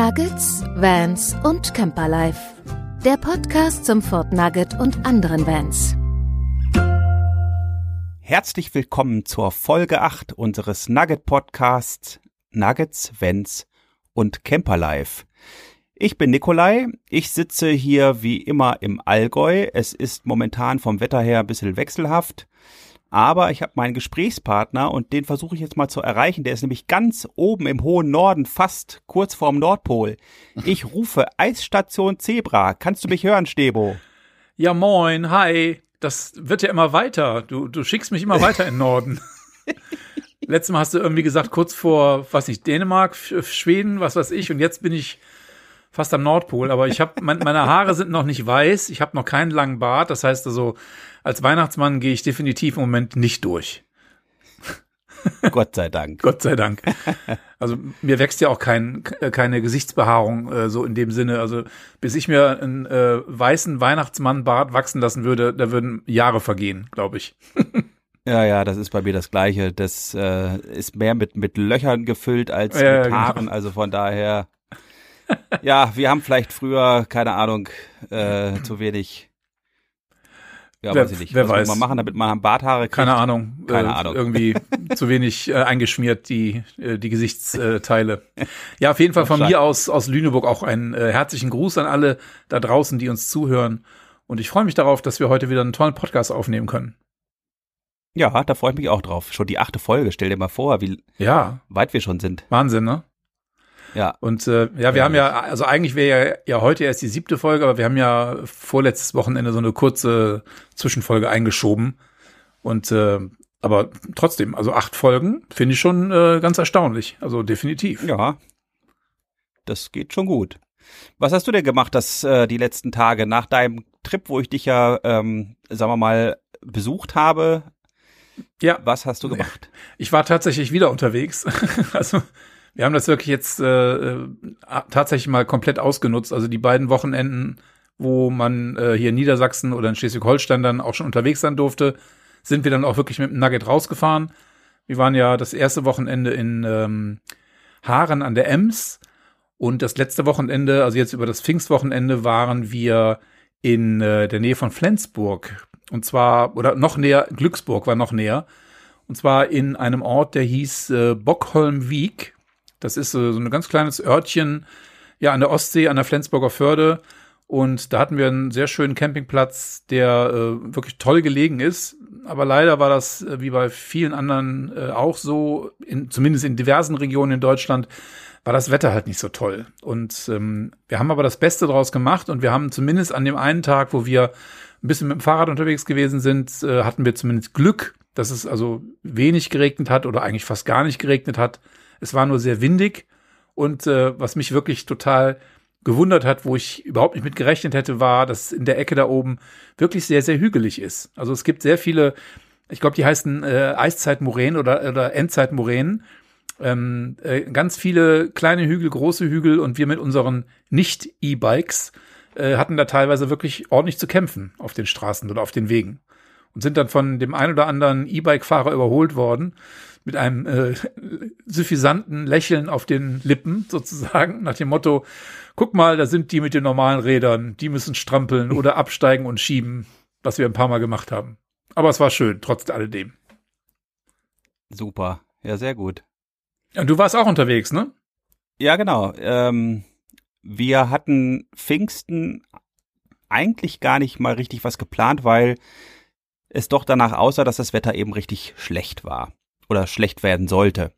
Nuggets, Vans und Camperlife. Der Podcast zum Fort Nugget und anderen Vans. Herzlich willkommen zur Folge 8 unseres Nugget Podcasts Nuggets, Vans und Camperlife. Ich bin Nikolai. Ich sitze hier wie immer im Allgäu. Es ist momentan vom Wetter her ein bisschen wechselhaft. Aber ich habe meinen Gesprächspartner und den versuche ich jetzt mal zu erreichen. Der ist nämlich ganz oben im hohen Norden, fast kurz vorm Nordpol. Ich rufe Eisstation Zebra. Kannst du mich hören, Stebo? Ja, moin, hi. Das wird ja immer weiter. Du, du schickst mich immer weiter in den Norden. Letztes Mal hast du irgendwie gesagt, kurz vor, was nicht, Dänemark, Schweden, was weiß ich. Und jetzt bin ich fast am Nordpol. Aber ich habe, mein, meine Haare sind noch nicht weiß. Ich habe noch keinen langen Bart. Das heißt also, als Weihnachtsmann gehe ich definitiv im Moment nicht durch. Gott sei Dank. Gott sei Dank. Also mir wächst ja auch kein, keine Gesichtsbehaarung äh, so in dem Sinne. Also bis ich mir einen äh, weißen Weihnachtsmannbart wachsen lassen würde, da würden Jahre vergehen, glaube ich. Ja, ja, das ist bei mir das Gleiche. Das äh, ist mehr mit, mit Löchern gefüllt als ja, mit genau. Haaren. Genau. Also von daher, ja, wir haben vielleicht früher, keine Ahnung, äh, zu wenig ja, wer, weiß ich nicht. Wer Was weiß. man machen, damit man Barthaare kriegt? Keine Ahnung. Keine äh, Ahnung. Irgendwie zu wenig äh, eingeschmiert, die, äh, die Gesichtsteile. Ja, auf jeden Fall von mir aus, aus Lüneburg auch einen äh, herzlichen Gruß an alle da draußen, die uns zuhören. Und ich freue mich darauf, dass wir heute wieder einen tollen Podcast aufnehmen können. Ja, da freue ich mich auch drauf. Schon die achte Folge. Stell dir mal vor, wie ja. weit wir schon sind. Wahnsinn, ne? Ja. Und äh, ja, wir ja, haben ja, also eigentlich wäre ja, ja heute erst die siebte Folge, aber wir haben ja vorletztes Wochenende so eine kurze Zwischenfolge eingeschoben. Und äh, aber trotzdem, also acht Folgen finde ich schon äh, ganz erstaunlich. Also definitiv. Ja. Das geht schon gut. Was hast du denn gemacht, das äh, die letzten Tage nach deinem Trip, wo ich dich ja, ähm, sagen wir mal, besucht habe? Ja. Was hast du gemacht? Ich war tatsächlich wieder unterwegs. also wir haben das wirklich jetzt äh, äh, tatsächlich mal komplett ausgenutzt. Also die beiden Wochenenden, wo man äh, hier in Niedersachsen oder in Schleswig-Holstein dann auch schon unterwegs sein durfte, sind wir dann auch wirklich mit dem Nugget rausgefahren. Wir waren ja das erste Wochenende in ähm, Haaren an der Ems und das letzte Wochenende, also jetzt über das Pfingstwochenende, waren wir in äh, der Nähe von Flensburg. Und zwar, oder noch näher, Glücksburg war noch näher. Und zwar in einem Ort, der hieß äh, Bockholmwijk. Das ist so, so ein ganz kleines Örtchen, ja, an der Ostsee, an der Flensburger Förde. Und da hatten wir einen sehr schönen Campingplatz, der äh, wirklich toll gelegen ist. Aber leider war das, äh, wie bei vielen anderen äh, auch so, in, zumindest in diversen Regionen in Deutschland, war das Wetter halt nicht so toll. Und ähm, wir haben aber das Beste draus gemacht und wir haben zumindest an dem einen Tag, wo wir ein bisschen mit dem Fahrrad unterwegs gewesen sind, äh, hatten wir zumindest Glück, dass es also wenig geregnet hat oder eigentlich fast gar nicht geregnet hat. Es war nur sehr windig und äh, was mich wirklich total gewundert hat, wo ich überhaupt nicht mit gerechnet hätte, war, dass in der Ecke da oben wirklich sehr, sehr hügelig ist. Also es gibt sehr viele, ich glaube, die heißen äh, Eiszeitmoränen oder, oder Endzeitmoränen. Ähm, äh, ganz viele kleine Hügel, große Hügel und wir mit unseren Nicht-E-Bikes äh, hatten da teilweise wirklich ordentlich zu kämpfen auf den Straßen oder auf den Wegen und sind dann von dem ein oder anderen E-Bike-Fahrer überholt worden mit einem äh, suffisanten Lächeln auf den Lippen sozusagen, nach dem Motto, guck mal, da sind die mit den normalen Rädern, die müssen strampeln oder absteigen und schieben, was wir ein paar Mal gemacht haben. Aber es war schön, trotz alledem. Super, ja, sehr gut. Und du warst auch unterwegs, ne? Ja, genau. Ähm, wir hatten Pfingsten eigentlich gar nicht mal richtig was geplant, weil es doch danach aussah, dass das Wetter eben richtig schlecht war oder schlecht werden sollte.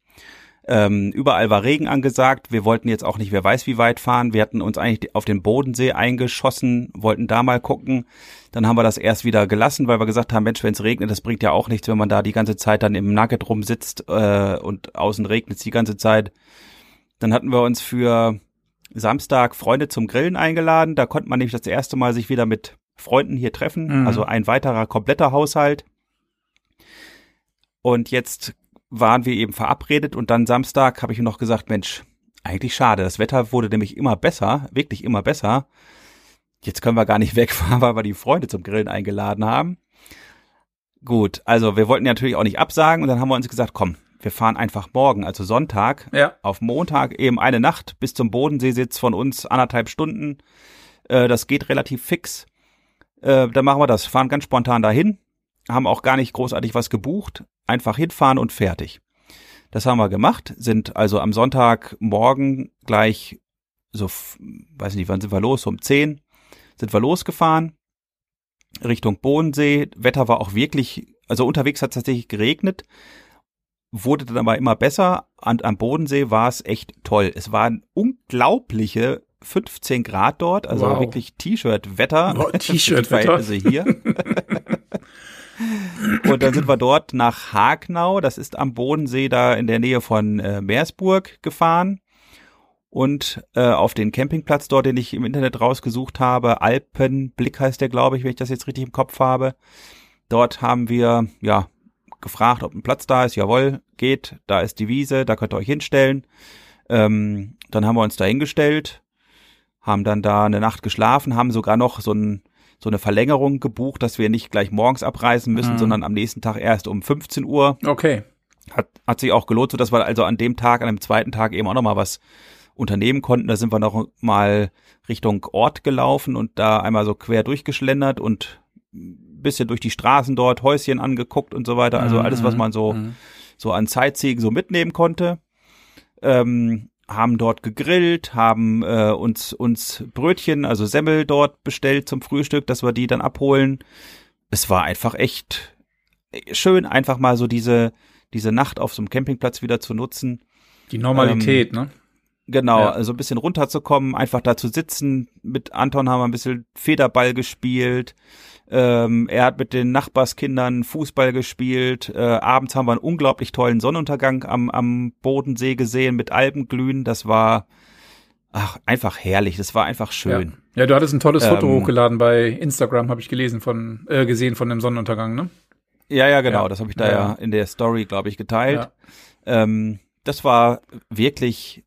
Ähm, überall war Regen angesagt. Wir wollten jetzt auch nicht, wer weiß wie weit fahren. Wir hatten uns eigentlich auf den Bodensee eingeschossen, wollten da mal gucken. Dann haben wir das erst wieder gelassen, weil wir gesagt haben, Mensch, wenn es regnet, das bringt ja auch nichts, wenn man da die ganze Zeit dann im Nugget rumsitzt äh, und außen regnet es die ganze Zeit. Dann hatten wir uns für Samstag Freunde zum Grillen eingeladen. Da konnte man nämlich das erste Mal sich wieder mit Freunden hier treffen. Mhm. Also ein weiterer kompletter Haushalt. Und jetzt waren wir eben verabredet und dann Samstag habe ich noch gesagt, Mensch, eigentlich schade. Das Wetter wurde nämlich immer besser, wirklich immer besser. Jetzt können wir gar nicht wegfahren, weil wir die Freunde zum Grillen eingeladen haben. Gut, also wir wollten natürlich auch nicht absagen und dann haben wir uns gesagt, komm, wir fahren einfach morgen, also Sonntag, Ja. auf Montag eben eine Nacht bis zum Bodenseesitz von uns anderthalb Stunden. Äh, das geht relativ fix. Äh, dann machen wir das, fahren ganz spontan dahin, haben auch gar nicht großartig was gebucht, einfach hinfahren und fertig. Das haben wir gemacht, sind also am Sonntagmorgen gleich so, weiß nicht, wann sind wir los, um 10 sind wir losgefahren Richtung Bodensee. Wetter war auch wirklich, also unterwegs hat es tatsächlich geregnet, wurde dann aber immer besser. Und am Bodensee war es echt toll. Es waren unglaubliche 15 Grad dort, also Wow. wirklich T-Shirt-Wetter. Wow, T-Shirt-Wetter. Hier. Und dann sind wir dort nach Hagnau, das ist am Bodensee da in der Nähe von äh, Meersburg gefahren. Und äh, auf den Campingplatz dort, den ich im Internet rausgesucht habe, Alpenblick heißt der, glaube ich, wenn ich das jetzt richtig im Kopf habe. Dort haben wir ja gefragt, ob ein Platz da ist. Jawohl, geht. Da ist die Wiese, da könnt ihr euch hinstellen. Ähm, dann haben wir uns da hingestellt, haben dann da eine Nacht geschlafen, haben sogar noch so, ein, so eine Verlängerung gebucht, dass wir nicht gleich morgens abreisen müssen, Mhm. sondern am nächsten Tag erst um 15 Uhr. Okay. Hat, hat sich auch gelohnt, so dass wir also an dem Tag, an dem zweiten Tag eben auch noch mal was unternehmen konnten. Da sind wir noch mal Richtung Ort gelaufen und da einmal so quer durchgeschlendert und ein bisschen durch die Straßen dort, Häuschen angeguckt und so weiter. Also alles, was man so, Mhm. so an Sightseeing so mitnehmen konnte. Ähm, haben dort gegrillt, haben äh, uns, uns Brötchen, also Semmel dort bestellt zum Frühstück, dass wir die dann abholen. Es war einfach echt schön, einfach mal so diese, diese Nacht auf so einem Campingplatz wieder zu nutzen. Die Normalität, ne? Genau, Ja. also ein bisschen runterzukommen, einfach da zu sitzen. Mit Anton haben wir ein bisschen Federball gespielt. Ähm, er hat mit den Nachbarskindern Fußball gespielt. Äh, abends haben wir einen unglaublich tollen Sonnenuntergang am, am Bodensee gesehen mit Alpenglühen. Das war ach, einfach herrlich. Das war einfach schön. Ja. ja, du hattest ein tolles Foto Ähm, hochgeladen bei Instagram, habe ich gelesen von äh, gesehen von dem Sonnenuntergang, ne? Ja, ja, genau. Ja. Das habe ich da Ja, ja, in der Story, glaube ich, geteilt. Ähm, das war wirklich,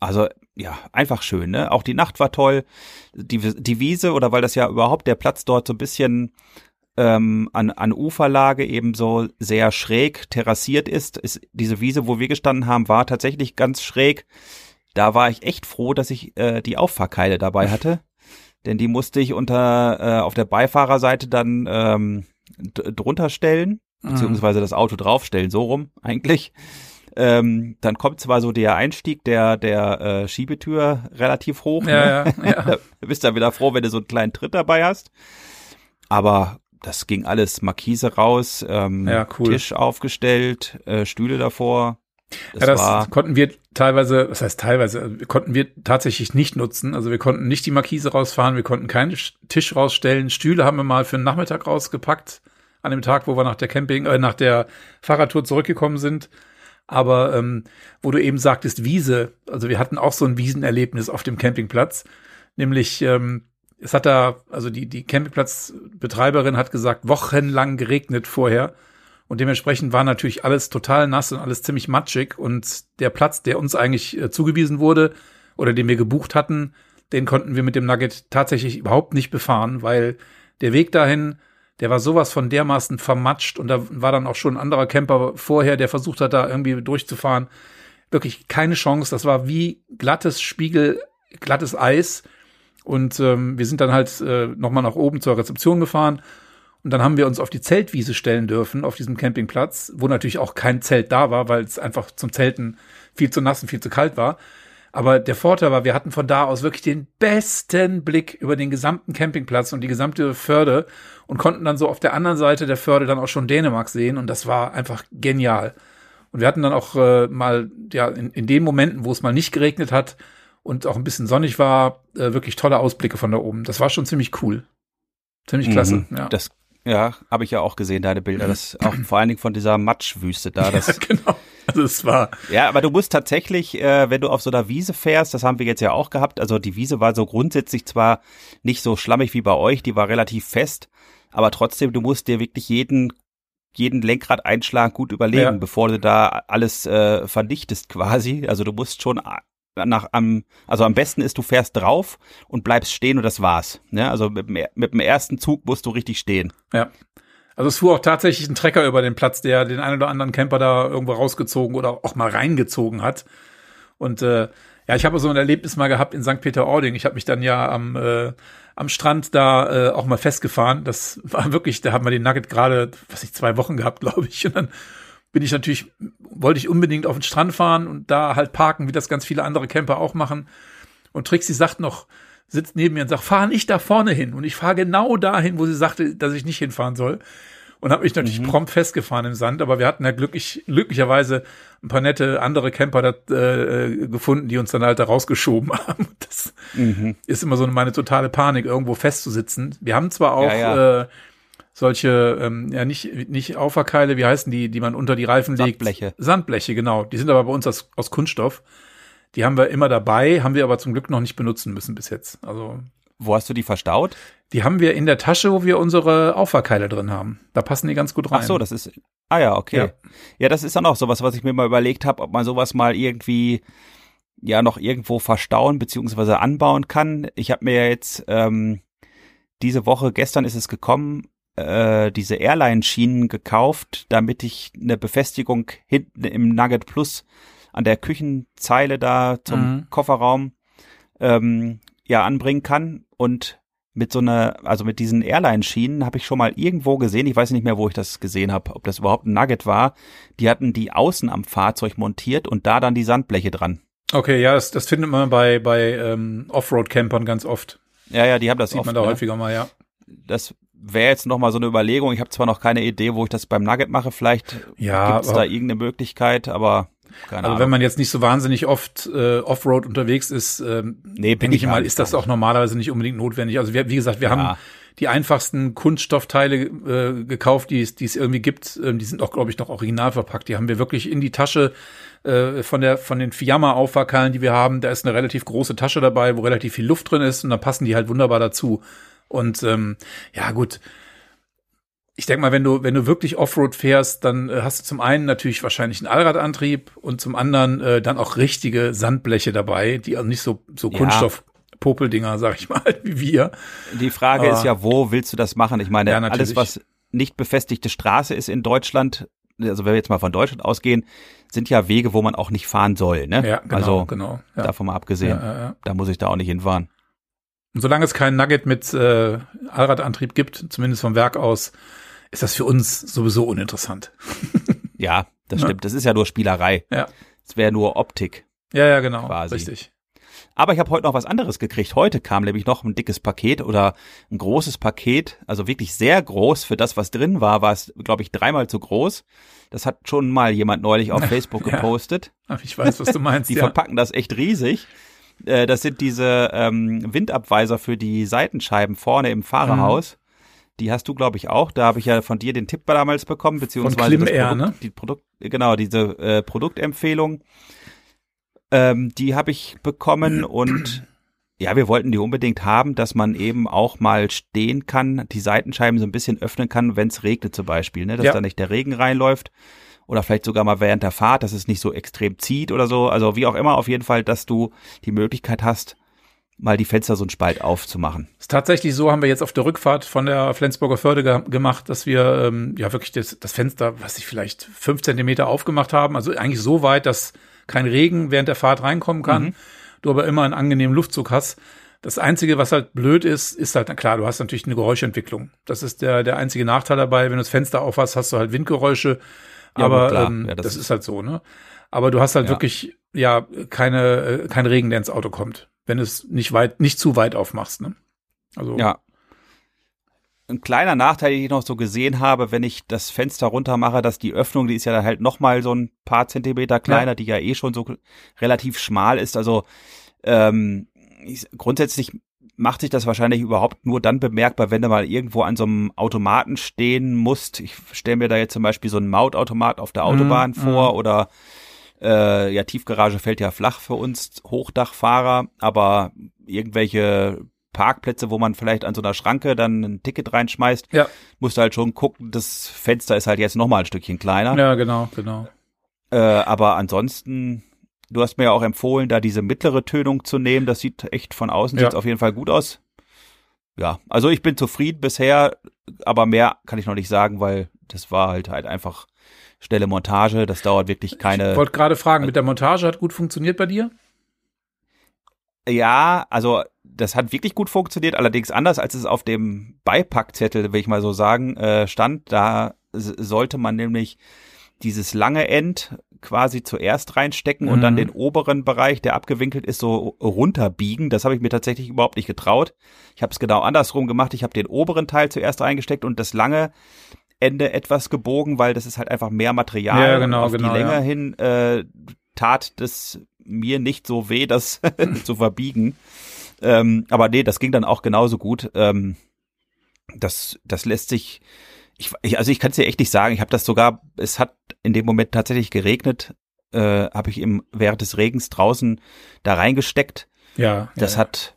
also ja, einfach schön. Ne? Auch die Nacht war toll. Die, die Wiese oder weil das ja überhaupt der Platz dort so ein bisschen ähm, an, an Uferlage eben so sehr schräg terrassiert ist, ist diese Wiese, wo wir gestanden haben, war tatsächlich ganz schräg. Da war ich echt froh, dass ich äh, die Auffahrkeile dabei hatte, denn die musste ich unter äh, auf der Beifahrerseite dann ähm, drunter stellen Mhm. beziehungsweise das Auto draufstellen, so rum eigentlich. Ähm, dann kommt zwar so der Einstieg der, der äh, Schiebetür relativ hoch. ne? Ja, ja, ja. Da bist du wieder froh, wenn du so einen kleinen Tritt dabei hast. Aber das ging alles Markise raus, ähm, Ja, cool. Tisch aufgestellt, äh, Stühle davor. Das, ja, das war konnten wir teilweise, was heißt teilweise, also konnten wir tatsächlich nicht nutzen. Also wir konnten nicht die Markise rausfahren, wir konnten keinen Sch- Tisch rausstellen. Stühle haben wir mal für den Nachmittag rausgepackt, an dem Tag, wo wir nach der Camping, äh, nach der Fahrradtour zurückgekommen sind. Aber ähm, wo du eben sagtest, Wiese, also wir hatten auch so ein Wiesenerlebnis auf dem Campingplatz, nämlich ähm, es hat da, also die, die Campingplatzbetreiberin hat gesagt, wochenlang geregnet vorher. Und dementsprechend war natürlich alles total nass und alles ziemlich matschig. Und der Platz, der uns eigentlich äh, zugewiesen wurde oder den wir gebucht hatten, den konnten wir mit dem Nugget tatsächlich überhaupt nicht befahren, weil der Weg dahin, der war sowas von dermaßen vermatscht und da war dann auch schon ein anderer Camper vorher, der versucht hat, da irgendwie durchzufahren. Wirklich keine Chance. Das war wie glattes Spiegel, glattes Eis. Und ähm, wir sind dann halt äh, nochmal nach oben zur Rezeption gefahren. Und dann haben wir uns auf die Zeltwiese stellen dürfen, auf diesem Campingplatz, wo natürlich auch kein Zelt da war, weil es einfach zum Zelten viel zu nass und viel zu kalt war. Aber der Vorteil war, wir hatten von da aus wirklich den besten Blick über den gesamten Campingplatz und die gesamte Förde und konnten dann so auf der anderen Seite der Förde dann auch schon Dänemark sehen und das war einfach genial. Und wir hatten dann auch äh, mal, ja, in, in den Momenten, wo es mal nicht geregnet hat und auch ein bisschen sonnig war, äh, wirklich tolle Ausblicke von da oben. Das war schon ziemlich cool. Ziemlich klasse, Mhm. ja. Das, ja, habe ich ja auch gesehen, deine Bilder. Das auch vor allen Dingen von dieser Matschwüste da. Das, genau. Also es war, Ja, aber du musst tatsächlich, äh, wenn du auf so einer Wiese fährst, das haben wir jetzt ja auch gehabt, also die Wiese war so grundsätzlich zwar nicht so schlammig wie bei euch, die war relativ fest, aber trotzdem, du musst dir wirklich jeden jeden Lenkradeinschlag gut überlegen, Ja. bevor du da alles äh, verdichtest quasi. Also du musst schon nach am also am besten ist du fährst drauf und bleibst stehen und das war's. Ne? Also mit, dem- mit dem ersten Zug musst du richtig stehen. ja. Also es fuhr auch tatsächlich ein Trecker über den Platz, der den einen oder anderen Camper da irgendwo rausgezogen oder auch mal reingezogen hat. Und äh, ja, ich habe so ein Erlebnis mal gehabt in St. Peter-Ording. Ich habe mich dann ja am, äh, am Strand da äh, auch mal festgefahren. Das war wirklich, da haben wir den Nugget gerade, was ich, zwei Wochen gehabt, glaube ich. Und dann bin ich natürlich, wollte ich unbedingt auf den Strand fahren und da halt parken, wie das ganz viele andere Camper auch machen. Und Trixie sagt noch, sitzt neben mir und sagt, fahr nicht da vorne hin. Und ich fahre genau dahin, wo sie sagte, dass ich nicht hinfahren soll. Und habe mich natürlich mhm. prompt festgefahren im Sand, aber wir hatten ja glücklich, glücklicherweise ein paar nette andere Camper dat, äh, gefunden, die uns dann halt da rausgeschoben haben. Das mhm. ist immer so meine totale Panik, irgendwo festzusitzen. Wir haben zwar auch ja, ja. Äh, solche, ähm, ja nicht, nicht Auferkeile, wie heißen die, die man unter die Reifen legt? Sandbleche. Sandbleche, genau. Die sind aber bei uns aus, aus Kunststoff. Die haben wir immer dabei, haben wir aber zum Glück noch nicht benutzen müssen bis jetzt. Also wo hast du die verstaut? Die haben wir in der Tasche, wo wir unsere Auffahrkeile drin haben. Da passen die ganz gut rein. Ach so, das ist. Ah ja, okay. Ja, ja das ist dann auch sowas, was ich mir mal überlegt habe, ob man sowas mal irgendwie ja noch irgendwo verstauen beziehungsweise anbauen kann. Ich habe mir ja jetzt ähm, diese Woche, gestern ist es gekommen, äh, diese Airline-Schienen gekauft, damit ich eine Befestigung hinten im Nugget Plus an der Küchenzeile da zum mhm. Kofferraum ähm, ja anbringen kann und mit so einer, also mit diesen Airline-Schienen habe ich schon mal irgendwo gesehen, ich weiß nicht mehr, wo ich das gesehen habe, ob das überhaupt ein Nugget war. Die hatten die außen am Fahrzeug montiert und da dann die Sandbleche dran. Okay, ja, das, das findet man bei, bei ähm, Offroad-Campern ganz oft. Ja, ja, die haben das Sieht oft. man da ne? häufiger mal, ja. Das wäre jetzt noch mal so eine Überlegung. Ich habe zwar noch keine Idee, wo ich das beim Nugget mache. Vielleicht ja, gibt es da irgendeine Möglichkeit, aber keine also wenn man jetzt nicht so wahnsinnig oft äh, Offroad unterwegs ist, ähm, nee, denke ich mal, ist das auch normalerweise nicht unbedingt notwendig. Also wir, wie gesagt, wir ja. haben die einfachsten Kunststoffteile äh, gekauft, die es, irgendwie gibt. Ähm, die sind auch, glaube ich, noch original verpackt. Die haben wir wirklich in die Tasche äh, von der von den Fiamma-Auffahrkeilen, die wir haben. Da ist eine relativ große Tasche dabei, wo relativ viel Luft drin ist und da passen die halt wunderbar dazu. Und ähm, ja, gut ich denke mal, wenn du, wenn du wirklich Offroad fährst, dann äh, hast du zum einen natürlich wahrscheinlich einen Allradantrieb und zum anderen äh, dann auch richtige Sandbleche dabei, die also nicht so, so ja. Kunststoff Popeldinger, sag ich mal, wie wir. Die Frage Aber, ist ja, wo willst du das machen? Ich meine, ja, alles, was nicht befestigte Straße ist in Deutschland, also wenn wir jetzt mal von Deutschland ausgehen, sind ja Wege, wo man auch nicht fahren soll, ne? Ja, genau, also, genau. Ja. Davon mal abgesehen. Ja, da muss ich da auch nicht hinfahren. Und solange es keinen Nugget mit äh, Allradantrieb gibt, zumindest vom Werk aus, ist das für uns sowieso uninteressant. ja, das stimmt. Ja. Das ist ja nur Spielerei. Ja. Es wäre nur Optik. Ja, ja, genau. Quasi. Richtig. Aber ich habe heute noch was anderes gekriegt. Heute kam nämlich noch ein dickes Paket oder ein großes Paket, also wirklich sehr groß für das, was drin war, war es, glaube ich, dreimal zu groß. Das hat schon mal jemand neulich auf Facebook ja. gepostet. Ich weiß, was du meinst. die ja. verpacken das echt riesig. Äh, das sind diese ähm, Windabweiser für die Seitenscheiben vorne im Fahrerhaus. Mhm. Die hast du, glaube ich, auch. Da habe ich ja von dir den Tipp damals bekommen, beziehungsweise das Produkt, ne? die Produkt, genau, diese äh, Produktempfehlung. Ähm, die habe ich bekommen und ja, wir wollten die unbedingt haben, dass man eben auch mal stehen kann, die Seitenscheiben so ein bisschen öffnen kann, wenn es regnet zum Beispiel, ne? dass ja. da nicht der Regen reinläuft oder vielleicht sogar mal während der Fahrt, dass es nicht so extrem zieht oder so. Also wie auch immer, auf jeden Fall, dass du die Möglichkeit hast, mal die Fenster so einen Spalt aufzumachen. Ist tatsächlich so, haben wir jetzt auf der Rückfahrt von der Flensburger Förde ge gemacht, dass wir ähm, ja wirklich das, das Fenster, was ich vielleicht fünf Zentimeter aufgemacht haben, also eigentlich so weit, dass kein Regen während der Fahrt reinkommen kann, mhm. du aber immer einen angenehmen Luftzug hast. Das Einzige, was halt blöd ist, ist halt, na klar, du hast natürlich eine Geräuschentwicklung. Das ist der, der einzige Nachteil dabei. Wenn du das Fenster aufhast, hast du halt Windgeräusche. Ja, aber ähm, ja, das, das ist halt so, ne? Aber du hast halt ja. wirklich, ja, keine, äh, kein Regen, der ins Auto kommt wenn es nicht weit, nicht zu weit aufmachst. Ne? Also ja. Ein kleiner Nachteil, den ich noch so gesehen habe, wenn ich das Fenster runter mache, dass die Öffnung, die ist ja dann halt noch mal so ein paar Zentimeter kleiner, ja. die ja eh schon so relativ schmal ist. Also ähm, ich, grundsätzlich macht sich das wahrscheinlich überhaupt nur dann bemerkbar, wenn du mal irgendwo an so einem Automaten stehen musst. Ich stelle mir da jetzt zum Beispiel so einen Mautautomat auf der Autobahn mm, vor mm. oder äh, ja, Tiefgarage fällt ja flach für uns Hochdachfahrer, aber irgendwelche Parkplätze, wo man vielleicht an so einer Schranke dann ein Ticket reinschmeißt, ja. musst du halt schon gucken, das Fenster ist halt jetzt noch mal ein Stückchen kleiner. Ja, genau, genau. Äh, aber ansonsten, du hast mir ja auch empfohlen, da diese mittlere Tönung zu nehmen. Das sieht echt von außen ja. auf jeden Fall gut aus. ja, also ich bin zufrieden bisher, aber mehr kann ich noch nicht sagen, weil das war halt halt einfach schnelle Montage. Das dauert wirklich keine. Ich wollte gerade fragen, mit der Montage hat gut funktioniert bei dir? Ja, also das hat wirklich gut funktioniert, allerdings anders als es auf dem Beipackzettel, will ich mal so sagen, äh, stand. Da sollte man nämlich dieses lange End quasi zuerst reinstecken mhm. und dann mhm. den oberen Bereich, der abgewinkelt ist, so runterbiegen. Das habe ich mir tatsächlich überhaupt nicht getraut. Ich habe es genau andersrum gemacht. Ich habe den oberen Teil zuerst reingesteckt und das lange Ende etwas gebogen, weil das ist halt einfach mehr Material. Ja, genau, auf genau, die Länge ja. hin äh, tat das mir nicht so weh, das zu verbiegen. Ähm, aber nee, das ging dann auch genauso gut. Ähm, das, das lässt sich, ich, ich also ich kann es dir echt nicht sagen. Ich habe das sogar, es hat in dem Moment tatsächlich geregnet, äh, habe ich im während des Regens draußen da reingesteckt. Ja. Das ja, hat,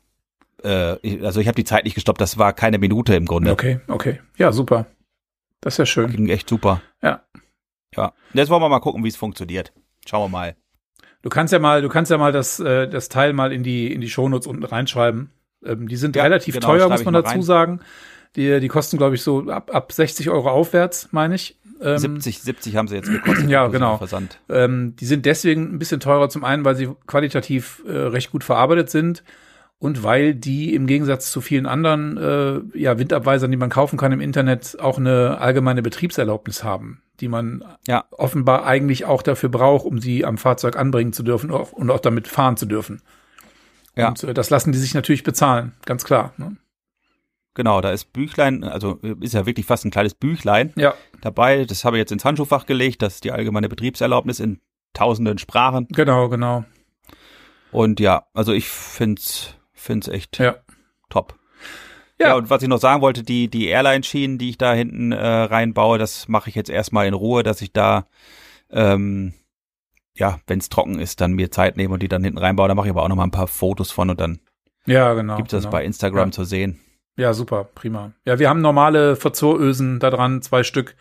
äh, also ich habe die Zeit nicht gestoppt. Das war keine Minute im Grunde. Okay, okay, ja super. Das ist ja schön. Ging echt super. Ja. Ja. Jetzt wollen wir mal gucken, wie es funktioniert. Schauen wir mal. Du kannst ja mal, du kannst ja mal das, äh, das Teil mal in die, in die Shownotes unten reinschreiben. Ähm, die sind Ja, relativ genau, teuer, muss man dazu rein. sagen. Die, die kosten, glaube ich, so ab, ab 60 Euro aufwärts, meine ich. Ähm, 70, 70 haben sie jetzt gekostet. Ja, genau. Versand. Ähm, die sind deswegen ein bisschen teurer zum einen, weil sie qualitativ äh, recht gut verarbeitet sind und weil die im Gegensatz zu vielen anderen äh, ja, Windabweisern, die man kaufen kann im Internet, auch eine allgemeine Betriebserlaubnis haben, die man Ja. offenbar eigentlich auch dafür braucht, um sie am Fahrzeug anbringen zu dürfen und auch damit fahren zu dürfen. Ja. Und äh, das lassen die sich natürlich bezahlen, ganz klar. Ne? Genau, da ist Büchlein, also ist ja wirklich fast ein kleines Büchlein Ja, dabei. Das habe ich jetzt ins Handschuhfach gelegt. Das ist die allgemeine Betriebserlaubnis in tausenden Sprachen. genau, genau. Und ja, also ich find's, find's echt Ja. top. Ja. Ja. und was ich noch sagen wollte, die, die Airline-Schienen, die ich da hinten äh, reinbaue, das mache ich jetzt erstmal in Ruhe, dass ich da, ähm, ja, wenn es trocken ist, dann mir Zeit nehme und die dann hinten reinbaue. Da mache ich aber auch noch mal ein paar Fotos von und dann Ja, genau. gibt's das genau. bei Instagram Ja. zu sehen. Ja, super, prima. Ja, wir haben normale Verzurösen da dran, zwei Stück,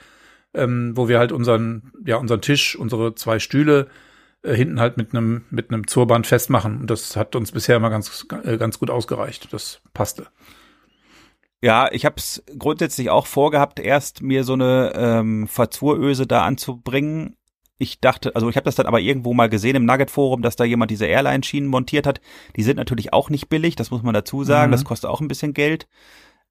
ähm, wo wir halt unseren, ja, unseren Tisch, unsere zwei Stühle äh, hinten halt mit einem mit einem Zurband festmachen. Und das hat uns bisher immer ganz äh, ganz gut ausgereicht. Das passte. Ja, ich habe es grundsätzlich auch vorgehabt, erst mir so eine ähm, Verzuröse da anzubringen. Ich dachte, also ich habe das dann aber irgendwo mal gesehen im Nugget Forum, dass da jemand diese Airline-Schienen montiert hat. Die sind natürlich auch nicht billig, das muss man dazu sagen. Mhm. Das kostet auch ein bisschen Geld.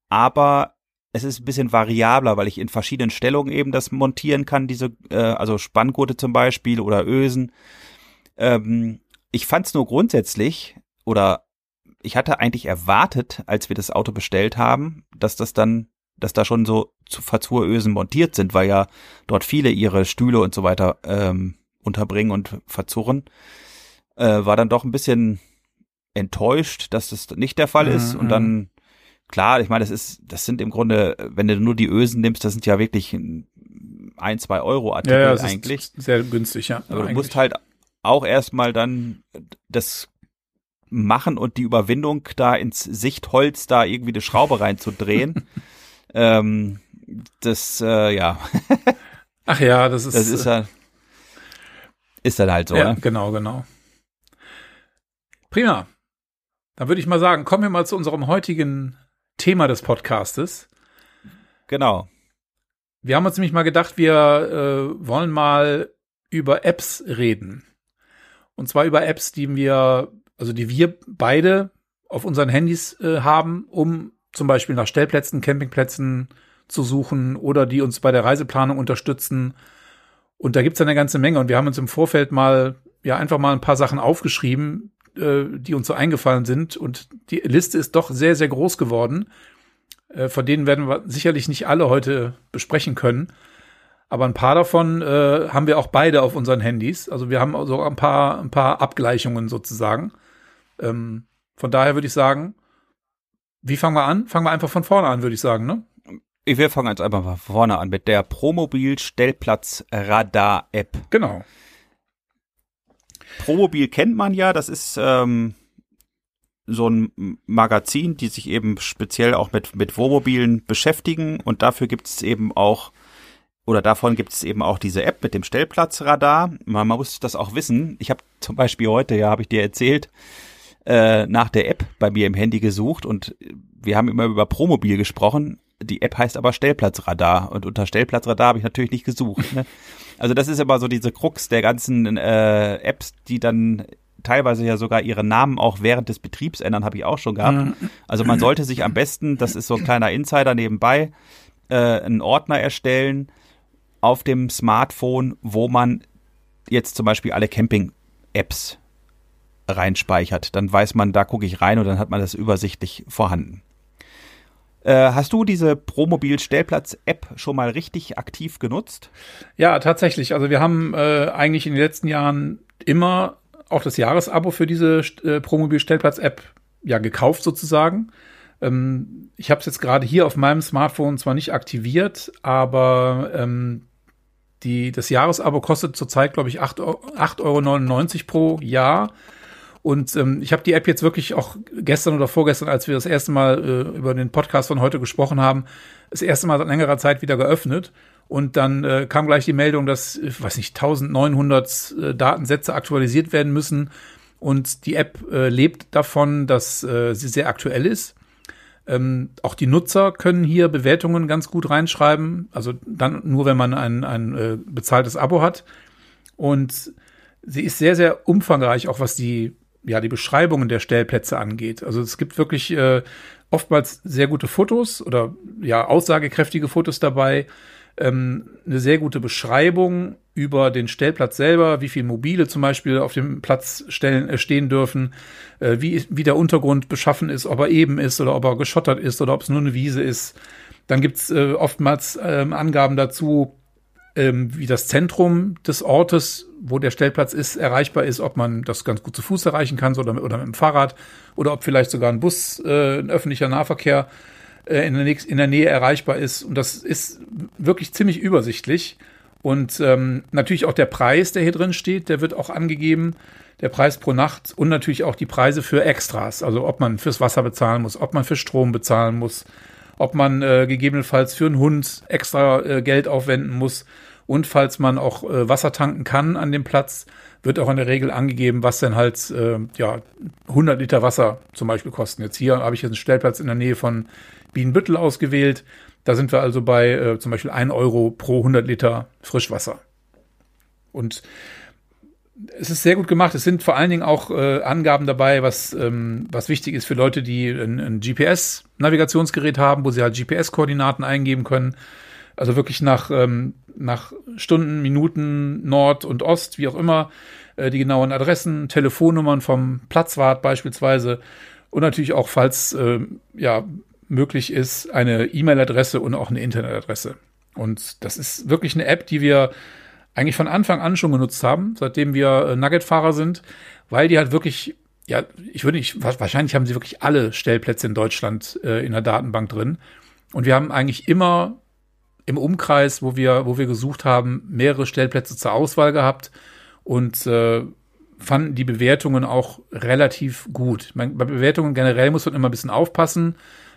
Aber es ist ein bisschen variabler, weil ich in verschiedenen Stellungen eben das montieren kann, diese, äh, also Spanngurte zum Beispiel oder Ösen. Ähm, ich fand es nur grundsätzlich oder ich hatte eigentlich erwartet, als wir das Auto bestellt haben, dass das dann, dass da schon so zu Verzurösen montiert sind, weil ja dort viele ihre Stühle und so weiter ähm, unterbringen und verzurren. Äh, war dann doch ein bisschen enttäuscht, dass das nicht der Fall ist. Mhm, Und dann, klar, ich meine, das ist, das sind im Grunde, wenn du nur die Ösen nimmst, das sind ja wirklich ein, zwei Euro Artikel Ja, ja, eigentlich. sehr günstig, ja. Aber du eigentlich. musst halt auch erstmal dann das machen und die Überwindung da ins Sichtholz da irgendwie eine Schraube reinzudrehen. ähm, das, äh, ja, Ach ja, das ist, das ist ja, ist dann halt so, ja, ne? genau, genau. Prima. Dann würde ich mal sagen, kommen wir mal zu unserem heutigen Thema des Podcastes. Genau. Wir haben uns nämlich mal gedacht, wir äh, wollen mal über Apps reden. Und zwar über Apps, die wir, also die wir beide auf unseren Handys äh, haben, um zum Beispiel nach Stellplätzen, Campingplätzen zu suchen oder die uns bei der Reiseplanung unterstützen. Und da gibt's eine ganze Menge. Und wir haben uns im Vorfeld mal, ja, einfach mal ein paar Sachen aufgeschrieben, äh, die uns so eingefallen sind. Und die Liste ist doch sehr, sehr groß geworden. Äh, von denen werden wir sicherlich nicht alle heute besprechen können. Aber ein paar davon äh, haben wir auch beide auf unseren Handys. Also wir haben also ein paar, ein paar Abgleichungen sozusagen. Ähm, von daher würde ich sagen, wie fangen wir an? Fangen wir einfach von vorne an, würde ich sagen, ne? Ich wir fangen jetzt einfach mal vorne an mit der Promobil Stellplatz Radar App. Genau. Promobil kennt man ja, das ist ähm, so ein Magazin, die sich eben speziell auch mit, mit Wohnmobilen beschäftigen und dafür gibt es eben auch oder davon gibt es eben auch diese App mit dem Stellplatzradar. Man, man muss das auch wissen. Ich habe zum Beispiel heute, ja, habe ich dir erzählt, äh, nach der App bei mir im Handy gesucht und wir haben immer über Promobil gesprochen. Die App heißt aber Stellplatzradar und unter Stellplatzradar habe ich natürlich nicht gesucht. Ne? Also das ist immer so diese Krux der ganzen äh, Apps, die dann teilweise ja sogar ihre Namen auch während des Betriebs ändern, habe ich auch schon gehabt. Also man sollte sich am besten, das ist so ein kleiner Insider nebenbei, äh, einen Ordner erstellen auf dem Smartphone, wo man jetzt zum Beispiel alle Camping-Apps reinspeichert. Dann weiß man, da gucke ich rein und dann hat man das übersichtlich vorhanden. Äh, hast du diese Promobil-Stellplatz-App schon mal richtig aktiv genutzt? Ja, tatsächlich. Also wir haben äh, eigentlich in den letzten Jahren immer auch das Jahresabo für diese äh, Promobil-Stellplatz-App ja gekauft sozusagen. Ähm, ich habe es jetzt gerade hier auf meinem Smartphone zwar nicht aktiviert, aber ähm, die, das Jahresabo kostet zurzeit, glaube ich, 8,99 Euro pro Jahr. Und ähm, ich habe die App jetzt wirklich auch gestern oder vorgestern, als wir das erste Mal äh, über den Podcast von heute gesprochen haben, das erste Mal seit längerer Zeit wieder geöffnet. Und dann äh, kam gleich die Meldung, dass, ich weiß nicht, 1900 äh, Datensätze aktualisiert werden müssen. Und die App äh, lebt davon, dass äh, sie sehr aktuell ist. Ähm, auch die Nutzer können hier Bewertungen ganz gut reinschreiben. Also dann nur, wenn man ein, ein äh, bezahltes Abo hat. Und sie ist sehr, sehr umfangreich, auch was die ja, die Beschreibungen der Stellplätze angeht. Also es gibt wirklich äh, oftmals sehr gute Fotos oder ja, aussagekräftige Fotos dabei, ähm, eine sehr gute Beschreibung über den Stellplatz selber, wie viele Mobile zum Beispiel auf dem Platz stellen, äh, stehen dürfen, äh, wie, wie der Untergrund beschaffen ist, ob er eben ist oder ob er geschottert ist oder ob es nur eine Wiese ist. Dann gibt's äh, oftmals ähm, Angaben dazu, ähm, wie das Zentrum des Ortes, wo der Stellplatz ist, erreichbar ist, ob man das ganz gut zu Fuß erreichen kann oder, oder mit dem Fahrrad oder ob vielleicht sogar ein Bus, äh, ein öffentlicher Nahverkehr äh, in, der nächst, in der Nähe erreichbar ist. Und das ist wirklich ziemlich übersichtlich. Und ähm, natürlich auch der Preis, der hier drin steht, der wird auch angegeben. Der Preis pro Nacht und natürlich auch die Preise für Extras. Also ob man fürs Wasser bezahlen muss, ob man für Strom bezahlen muss, ob man äh, gegebenenfalls für einen Hund extra äh, Geld aufwenden muss. Und falls man auch äh, Wasser tanken kann an dem Platz, wird auch in der Regel angegeben, was denn halt äh, ja 100 Liter Wasser zum Beispiel kosten. Jetzt hier habe ich jetzt einen Stellplatz in der Nähe von Bienenbüttel ausgewählt. Da sind wir also bei äh, zum Beispiel 1 Euro pro 100 Liter Frischwasser. Und es ist sehr gut gemacht. Es sind vor allen Dingen auch äh, Angaben dabei, was, ähm, was wichtig ist für Leute, die ein, ein GPS-Navigationsgerät haben, wo sie halt GPS-Koordinaten eingeben können. Also wirklich nach, ähm, nach Stunden, Minuten, Nord und Ost, wie auch immer, äh, die genauen Adressen, Telefonnummern vom Platzwart beispielsweise und natürlich auch, falls äh, ja möglich ist, eine E-Mail-Adresse und auch eine Internetadresse. Und das ist wirklich eine App, die wir eigentlich von Anfang an schon genutzt haben, seitdem wir äh, Nugget-Fahrer sind, weil die halt wirklich, ja, ich würde nicht, wahrscheinlich haben sie wirklich alle Stellplätze in Deutschland äh, in der Datenbank drin. Und wir haben eigentlich immer im Umkreis, wo wir, wo wir gesucht haben, mehrere Stellplätze zur Auswahl gehabt und äh, fanden die Bewertungen auch relativ gut. Meine, bei Bewertungen generell muss man immer ein bisschen aufpassen.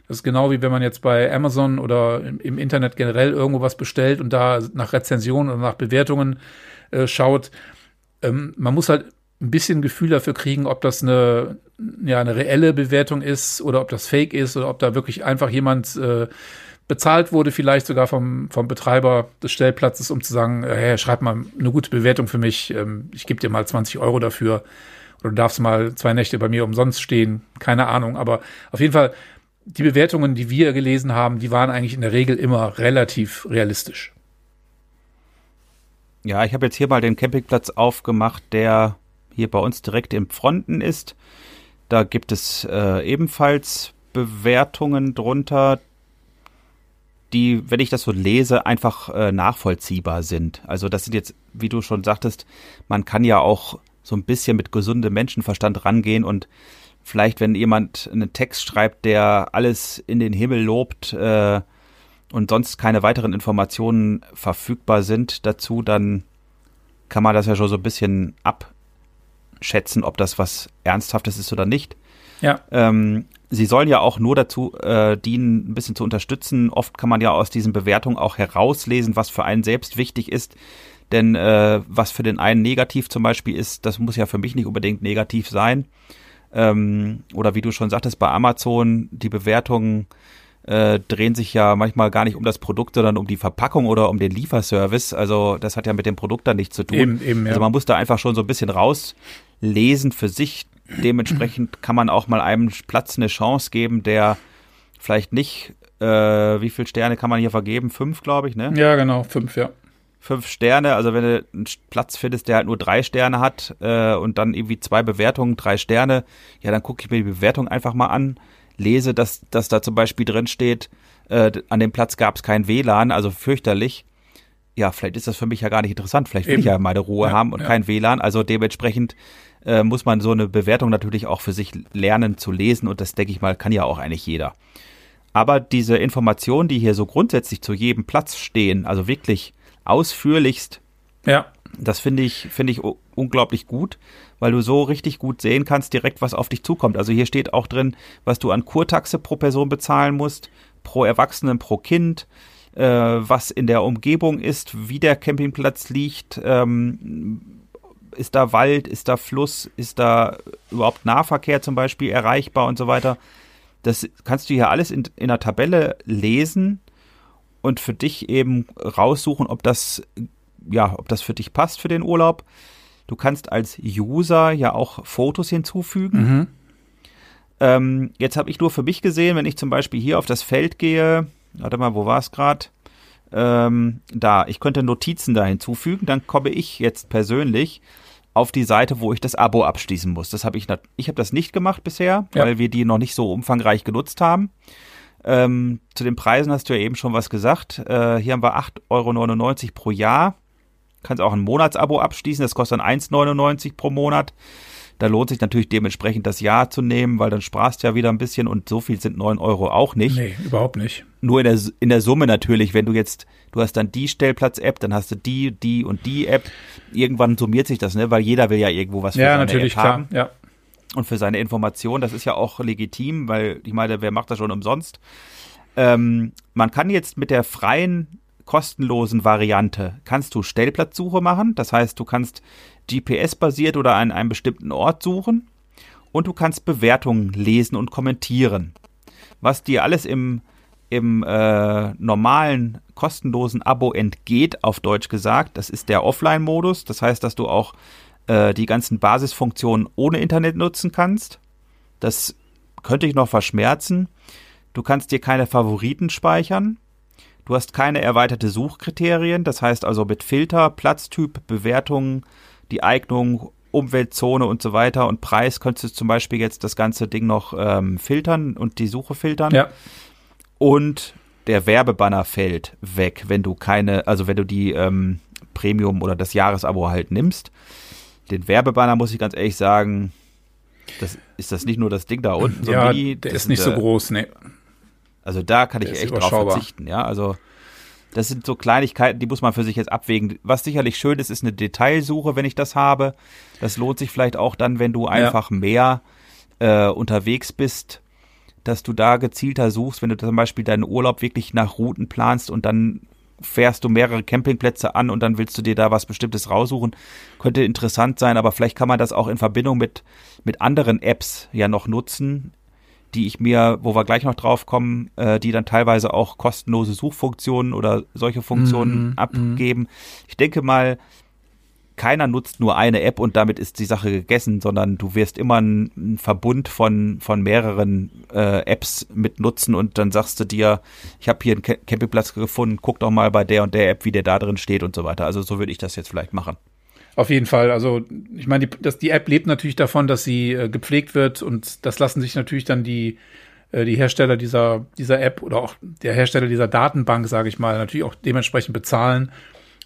Das ist genau wie wenn man jetzt bei Amazon oder im, Internet generell irgendwo was bestellt und da nach Rezensionen oder nach Bewertungen äh, schaut. Ähm, man muss halt ein bisschen Gefühl dafür kriegen, ob das eine, ja, eine reelle Bewertung ist oder ob das Fake ist oder ob da wirklich einfach jemand äh, bezahlt wurde, vielleicht sogar vom, vom Betreiber des Stellplatzes, um zu sagen, äh, hey, schreib mal eine gute Bewertung für mich, ähm, ich gebe dir mal 20 Euro dafür oder du darfst mal zwei Nächte bei mir umsonst stehen, keine Ahnung, aber auf jeden Fall die Bewertungen, die wir gelesen haben, die waren eigentlich in der Regel immer relativ realistisch. Ja, ich habe jetzt hier mal den Campingplatz aufgemacht, der hier bei uns direkt im Fronten ist. Da gibt es äh, ebenfalls Bewertungen drunter die, wenn ich das so lese, einfach äh, nachvollziehbar sind. Also das sind jetzt, wie du schon sagtest, man kann ja auch so ein bisschen mit gesundem Menschenverstand rangehen und vielleicht, wenn jemand einen Text schreibt, der alles in den Himmel lobt äh, und sonst keine weiteren Informationen verfügbar sind dazu, dann kann man das ja schon so ein bisschen abschätzen, ob das was Ernsthaftes ist oder nicht. Ja. Ähm, sie sollen ja auch nur dazu äh, dienen, ein bisschen zu unterstützen. Oft kann man ja aus diesen Bewertungen auch herauslesen, was für einen selbst wichtig ist. Denn äh, was für den einen negativ zum Beispiel ist, das muss ja für mich nicht unbedingt negativ sein. Ähm, oder wie du schon sagtest, bei Amazon, die Bewertungen äh, drehen sich ja manchmal gar nicht um das Produkt, sondern um die Verpackung oder um den Lieferservice. Also das hat ja mit dem Produkt dann nichts zu tun. Eben, eben, ja. Also man muss da einfach schon so ein bisschen rauslesen für sich. Dementsprechend kann man auch mal einem Platz eine Chance geben, der vielleicht nicht, äh, wie viele Sterne kann man hier vergeben? Fünf, glaube ich, ne? Ja, genau, fünf, ja. Fünf Sterne, also wenn du einen Platz findest, der halt nur drei Sterne hat äh, und dann irgendwie zwei Bewertungen, drei Sterne, ja, dann gucke ich mir die Bewertung einfach mal an, lese, dass, dass da zum Beispiel drin steht, äh, an dem Platz gab es kein WLAN, also fürchterlich. Ja, vielleicht ist das für mich ja gar nicht interessant. Vielleicht will Eben. ich ja meine Ruhe Ja, haben und ja. kein WLAN. Also dementsprechend äh, muss man so eine Bewertung natürlich auch für sich lernen zu lesen und das denke ich mal, kann ja auch eigentlich jeder. Aber diese Informationen, die hier so grundsätzlich zu jedem Platz stehen, also wirklich ausführlichst, Ja, das finde ich, finde ich unglaublich gut, weil du so richtig gut sehen kannst, direkt was auf dich zukommt. Also hier steht auch drin, was du an Kurtaxe pro Person bezahlen musst, pro Erwachsenen, pro Kind, äh, was in der Umgebung ist, wie der Campingplatz liegt, ähm, ist da Wald, ist da Fluss, ist da überhaupt Nahverkehr zum Beispiel erreichbar und so weiter. Das kannst du hier alles in, in einer Tabelle lesen und für dich eben raussuchen, ob das ja, ob das für dich passt für den Urlaub. Du kannst als User ja auch Fotos hinzufügen. mhm. Ähm, jetzt habe ich nur für mich gesehen, wenn ich zum Beispiel hier auf das Feld gehe, warte mal, wo war es gerade? Ähm, da, ich könnte Notizen da hinzufügen, dann komme ich jetzt persönlich auf die Seite, wo ich das Abo abschließen muss. Das habe ich, ich habe das nicht gemacht bisher, Ja. weil wir die noch nicht so umfangreich genutzt haben. Ähm, zu den Preisen hast du ja eben schon was gesagt. Äh, hier haben wir 8,99 Euro pro Jahr. Kannst auch ein Monatsabo abschließen, das kostet dann 1,99 pro Monat. Da lohnt sich natürlich dementsprechend das Jahr zu nehmen, weil dann sparst du ja wieder ein bisschen und so viel sind 9 Euro auch nicht. Nee, überhaupt nicht. Nur in der, in der Summe natürlich, wenn du jetzt, du hast dann die Stellplatz-App, dann hast du die, die und die App. Irgendwann summiert sich das, ne? Weil jeder will ja irgendwo was für Ja, natürlich, App haben klar. Ja. Und für seine Information. Das ist ja auch legitim, weil ich meine, wer macht das schon umsonst? Ähm, man kann jetzt mit der freien, kostenlosen Variante, kannst du Stellplatzsuche machen. Das heißt, du kannst GPS-basiert oder an einem bestimmten Ort suchen und du kannst Bewertungen lesen und kommentieren. Was dir alles im, im äh, normalen, kostenlosen Abo entgeht, auf Deutsch gesagt, das ist der Offline-Modus. Das heißt, dass du auch äh, die ganzen Basisfunktionen ohne Internet nutzen kannst. Das könnte ich noch verschmerzen. Du kannst dir keine Favoriten speichern. Du hast keine erweiterte Suchkriterien, das heißt also mit Filter, Platztyp, Bewertungen, die Eignung, Umweltzone und so weiter und Preis könntest du zum Beispiel jetzt das ganze Ding noch ähm, filtern und die Suche filtern. Ja, Und der Werbebanner fällt weg, wenn du keine, also wenn du die ähm, Premium oder das Jahresabo halt nimmst. Den Werbebanner muss ich ganz ehrlich sagen, das ist das nicht nur das Ding da unten, so ja mini, der das ist nicht sind, so äh, groß, nee. Also da kann ich Der echt drauf verzichten, ja. Also das sind so Kleinigkeiten, die muss man für sich jetzt abwägen. Was sicherlich schön ist, ist eine Detailsuche, wenn ich das habe. Das lohnt sich vielleicht auch dann, wenn du einfach mehr äh, unterwegs bist, dass du da gezielter suchst, wenn du zum Beispiel deinen Urlaub wirklich nach Routen planst und dann fährst du mehrere Campingplätze an und dann willst du dir da was Bestimmtes raussuchen. Könnte interessant sein, aber vielleicht kann man das auch in Verbindung mit, mit anderen Apps ja noch nutzen, die ich mir, wo wir gleich noch drauf kommen, äh, die dann teilweise auch kostenlose Suchfunktionen oder solche Funktionen Mhm, abgeben. Ich denke mal, keiner nutzt nur eine App und damit ist die Sache gegessen, sondern du wirst immer einen, Verbund von, von mehreren äh, Apps mit nutzen und dann sagst du dir, ich habe hier einen Ca- Campingplatz gefunden, guck doch mal bei der und der App, wie der da drin steht und so weiter. Also so würde ich das jetzt vielleicht machen. Auf jeden Fall. Also ich meine, die, die App lebt natürlich davon, dass sie äh, gepflegt wird und das lassen sich natürlich dann die, äh, die Hersteller dieser, dieser App oder auch der Hersteller dieser Datenbank, sage ich mal, natürlich auch dementsprechend bezahlen.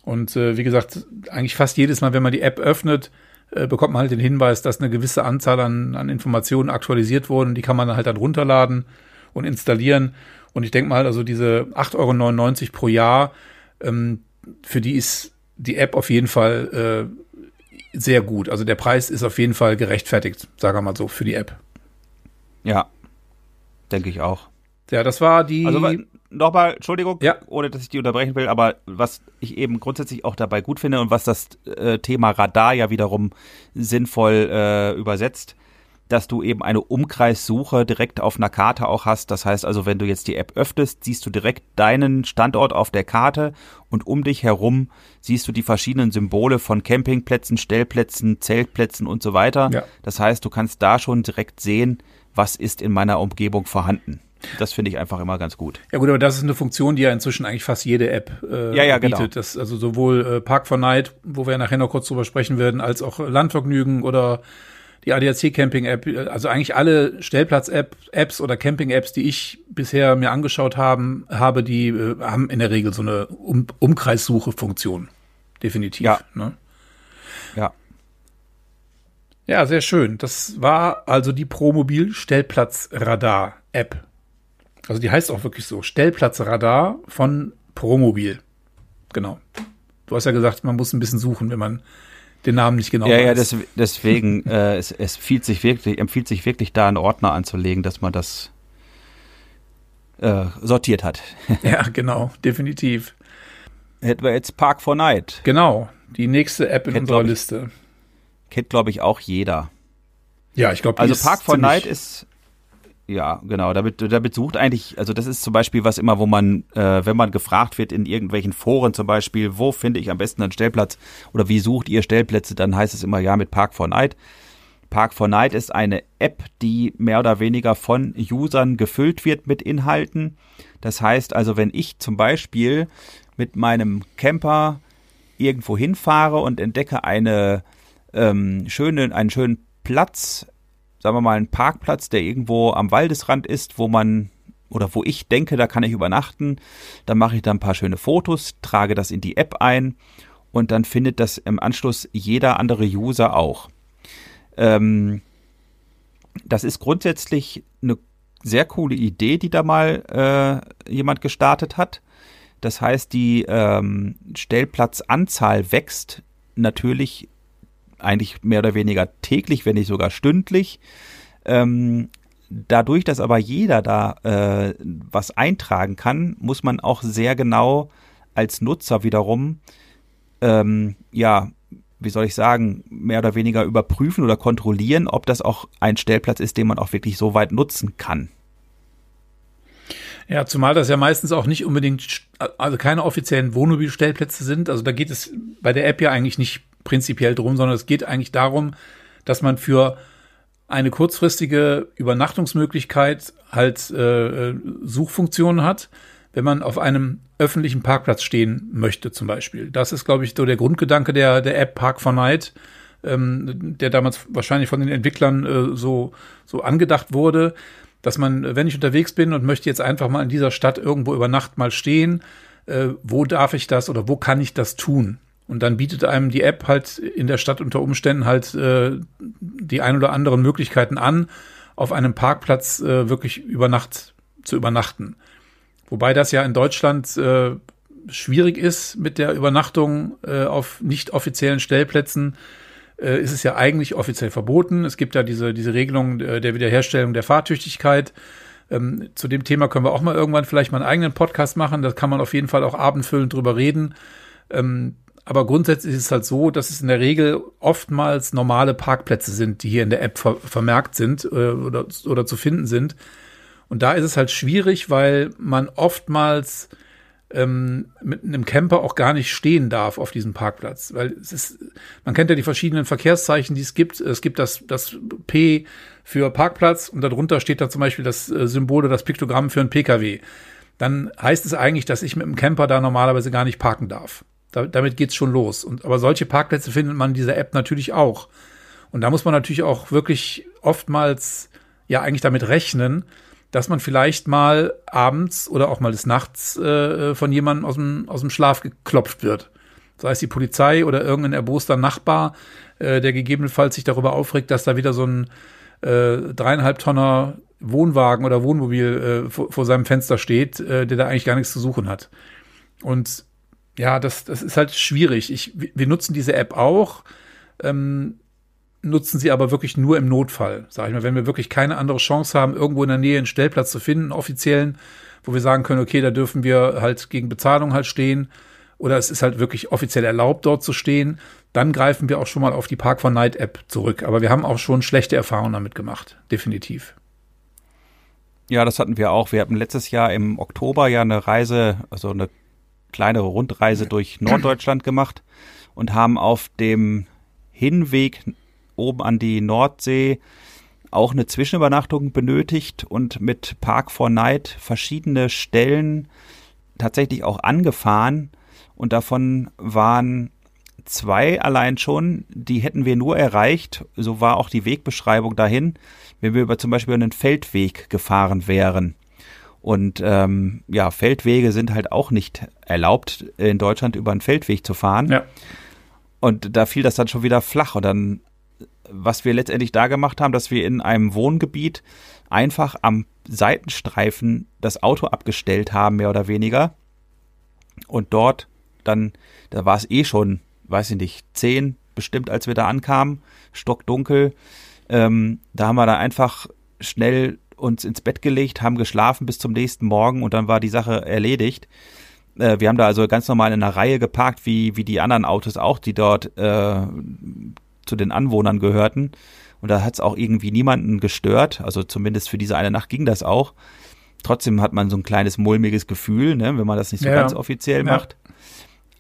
Und äh, wie gesagt, eigentlich fast jedes Mal, wenn man die App öffnet, äh, bekommt man halt den Hinweis, dass eine gewisse Anzahl an, an Informationen aktualisiert wurden. Die kann man dann halt dann runterladen und installieren. Und ich denke mal, also diese 8,99 Euro pro Jahr, ähm, für die ist die App auf jeden Fall äh, sehr gut. Also der Preis ist auf jeden Fall gerechtfertigt, sagen wir mal so, für die App. Ja, denke ich auch. Ja, das war die. Also nochmal, Entschuldigung, Ja. ohne dass ich die unterbrechen will, aber was ich eben grundsätzlich auch dabei gut finde und was das äh, Thema Radar ja wiederum sinnvoll äh, übersetzt, dass du eben eine Umkreissuche direkt auf einer Karte auch hast. Das heißt also, wenn du jetzt die App öffnest, siehst du direkt deinen Standort auf der Karte und um dich herum siehst du die verschiedenen Symbole von Campingplätzen, Stellplätzen, Zeltplätzen und so weiter. Ja. Das heißt, du kannst da schon direkt sehen, was ist in meiner Umgebung vorhanden. Das finde ich einfach immer ganz gut. Ja gut, aber das ist eine Funktion, die ja inzwischen eigentlich fast jede App äh, ja, ja, bietet. Genau. Das, also sowohl äh, Park for Night, wo wir nachher noch kurz drüber sprechen werden, als auch Landvergnügen oder die ADAC Camping App, also eigentlich alle Stellplatz App, Apps oder Camping Apps, die ich bisher mir angeschaut haben, habe, die äh, haben in der Regel so eine um Umkreissuche Funktion. Definitiv. Ja. Ne? Ja. Ja, sehr schön. Das war also die Promobil Stellplatzradar App. Also die heißt auch wirklich so Stellplatzradar von Promobil. Genau. Du hast ja gesagt, man muss ein bisschen suchen, wenn man den Namen nicht genau ja, weiß. Ja, des, deswegen, äh, es, es empfiehlt sich wirklich, empfiehlt sich wirklich, da einen Ordner anzulegen, dass man das äh, sortiert hat. ja, genau, definitiv. Hätten wir jetzt Park for Night. Genau, die nächste App in kennt, unserer ich, Liste. Kennt, glaube ich, auch jeder. Ja, ich glaube, Also Park for Night ist ja, genau. Damit, damit sucht eigentlich, also das ist zum Beispiel was immer, wo man, äh, wenn man gefragt wird in irgendwelchen Foren zum Beispiel, wo finde ich am besten einen Stellplatz oder wie sucht ihr Stellplätze, dann heißt es immer ja mit Park 4 Night. Park 4 Night ist eine App, die mehr oder weniger von Usern gefüllt wird mit Inhalten. Das heißt also, wenn ich zum Beispiel mit meinem Camper irgendwo hinfahre und entdecke eine ähm, schöne, einen schönen Platz sagen wir mal, einen Parkplatz, der irgendwo am Waldesrand ist, wo man oder wo ich denke, da kann ich übernachten. Dann mache ich da ein paar schöne Fotos, trage das in die App ein und dann findet das im Anschluss jeder andere User auch. Ähm, das ist grundsätzlich eine sehr coole Idee, die da mal äh, jemand gestartet hat. Das heißt, die ähm, Stellplatzanzahl wächst natürlich eigentlich mehr oder weniger täglich, wenn nicht sogar stündlich. Ähm, dadurch, dass aber jeder da äh, was eintragen kann, muss man auch sehr genau als Nutzer wiederum, ähm, ja, wie soll ich sagen, mehr oder weniger überprüfen oder kontrollieren, ob das auch ein Stellplatz ist, den man auch wirklich so weit nutzen kann. Ja, zumal das ja meistens auch nicht unbedingt, also keine offiziellen Wohnmobilstellplätze sind. Also da geht es bei der App ja eigentlich nicht prinzipiell drum, sondern es geht eigentlich darum, dass man für eine kurzfristige Übernachtungsmöglichkeit halt äh, Suchfunktionen hat, wenn man auf einem öffentlichen Parkplatz stehen möchte zum Beispiel. Das ist, glaube ich, so der Grundgedanke der, der App Park for Night, ähm, der damals wahrscheinlich von den Entwicklern äh, so, so angedacht wurde, dass man, wenn ich unterwegs bin und möchte jetzt einfach mal in dieser Stadt irgendwo über Nacht mal stehen, äh, wo darf ich das oder wo kann ich das tun? Und dann bietet einem die App halt in der Stadt unter Umständen halt äh, die ein oder anderen Möglichkeiten an, auf einem Parkplatz äh, wirklich über Nacht zu übernachten. Wobei das ja in Deutschland äh, schwierig ist mit der Übernachtung äh, auf nicht offiziellen Stellplätzen. Äh, ist es ja eigentlich offiziell verboten. Es gibt ja diese, diese Regelung äh, der Wiederherstellung der Fahrtüchtigkeit. Ähm, zu dem Thema können wir auch mal irgendwann vielleicht mal einen eigenen Podcast machen. Da kann man auf jeden Fall auch abendfüllend drüber reden. Ähm, aber grundsätzlich ist es halt so, dass es in der Regel oftmals normale Parkplätze sind, die hier in der App ver vermerkt sind äh, oder, oder zu finden sind. Und da ist es halt schwierig, weil man oftmals ähm, mit einem Camper auch gar nicht stehen darf auf diesem Parkplatz. Weil es ist, man kennt ja die verschiedenen Verkehrszeichen, die es gibt. Es gibt das, das P für Parkplatz und darunter steht da zum Beispiel das äh, Symbol oder das Piktogramm für ein Pkw. Dann heißt es eigentlich, dass ich mit dem Camper da normalerweise gar nicht parken darf. Da, damit geht's schon los. Und, aber solche Parkplätze findet man in dieser App natürlich auch. Und da muss man natürlich auch wirklich oftmals ja eigentlich damit rechnen, dass man vielleicht mal abends oder auch mal des Nachts äh, von jemandem aus dem, aus dem Schlaf geklopft wird. Sei es die Polizei oder irgendein erboster Nachbar, äh, der gegebenenfalls sich darüber aufregt, dass da wieder so ein äh, dreieinhalb Tonner Wohnwagen oder Wohnmobil äh, vor, vor seinem Fenster steht, äh, der da eigentlich gar nichts zu suchen hat. Und ja, das, das ist halt schwierig. Ich, wir nutzen diese App auch, ähm, nutzen sie aber wirklich nur im Notfall, sag ich mal. Wenn wir wirklich keine andere Chance haben, irgendwo in der Nähe einen Stellplatz zu finden, offiziellen, wo wir sagen können, okay, da dürfen wir halt gegen Bezahlung halt stehen, oder es ist halt wirklich offiziell erlaubt, dort zu stehen, dann greifen wir auch schon mal auf die Park for Night App zurück. Aber wir haben auch schon schlechte Erfahrungen damit gemacht, definitiv. Ja, das hatten wir auch. Wir hatten letztes Jahr im Oktober ja eine Reise, also eine kleinere Rundreise durch Norddeutschland gemacht und haben auf dem Hinweg oben an die Nordsee auch eine Zwischenübernachtung benötigt und mit Park for Night verschiedene Stellen tatsächlich auch angefahren. Und davon waren zwei allein schon, die hätten wir nur erreicht, so war auch die Wegbeschreibung dahin, wenn wir über zum Beispiel einen Feldweg gefahren wären. Und ähm, ja, Feldwege sind halt auch nicht erlaubt, in Deutschland über einen Feldweg zu fahren. Ja. Und da fiel das dann schon wieder flach. Und dann, was wir letztendlich da gemacht haben, dass wir in einem Wohngebiet einfach am Seitenstreifen das Auto abgestellt haben, mehr oder weniger. Und dort dann, da war es eh schon, weiß ich nicht, zehn bestimmt, als wir da ankamen, stockdunkel. Ähm, da haben wir dann einfach schnell uns ins Bett gelegt, haben geschlafen bis zum nächsten Morgen und dann war die Sache erledigt. Äh, wir haben da also ganz normal in einer Reihe geparkt, wie, wie die anderen Autos auch, die dort äh, zu den Anwohnern gehörten. Und da hat es auch irgendwie niemanden gestört. Also zumindest für diese eine Nacht ging das auch. Trotzdem hat man so ein kleines mulmiges Gefühl, ne, wenn man das nicht so ja. ganz offiziell macht.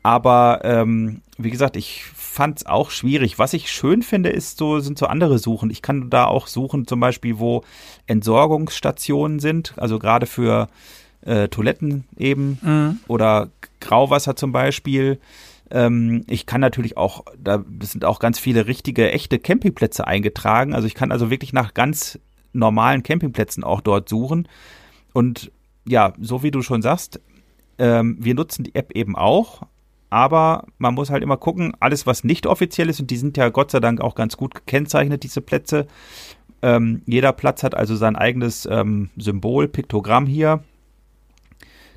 Aber ähm, wie gesagt, ich fand es auch schwierig. Was ich schön finde, ist so, sind so andere Suchen. Ich kann da auch suchen, zum Beispiel, wo Entsorgungsstationen sind, also gerade für äh, Toiletten eben mhm. oder Grauwasser zum Beispiel. Ähm, ich kann natürlich auch, da sind auch ganz viele richtige, echte Campingplätze eingetragen. Also ich kann also wirklich nach ganz normalen Campingplätzen auch dort suchen. Und ja, so wie du schon sagst, ähm, wir nutzen die App eben auch, aber man muss halt immer gucken, alles, was nicht offiziell ist, und die sind ja Gott sei Dank auch ganz gut gekennzeichnet, diese Plätze. Ähm, jeder Platz hat also sein eigenes ähm, Symbol, Piktogramm hier.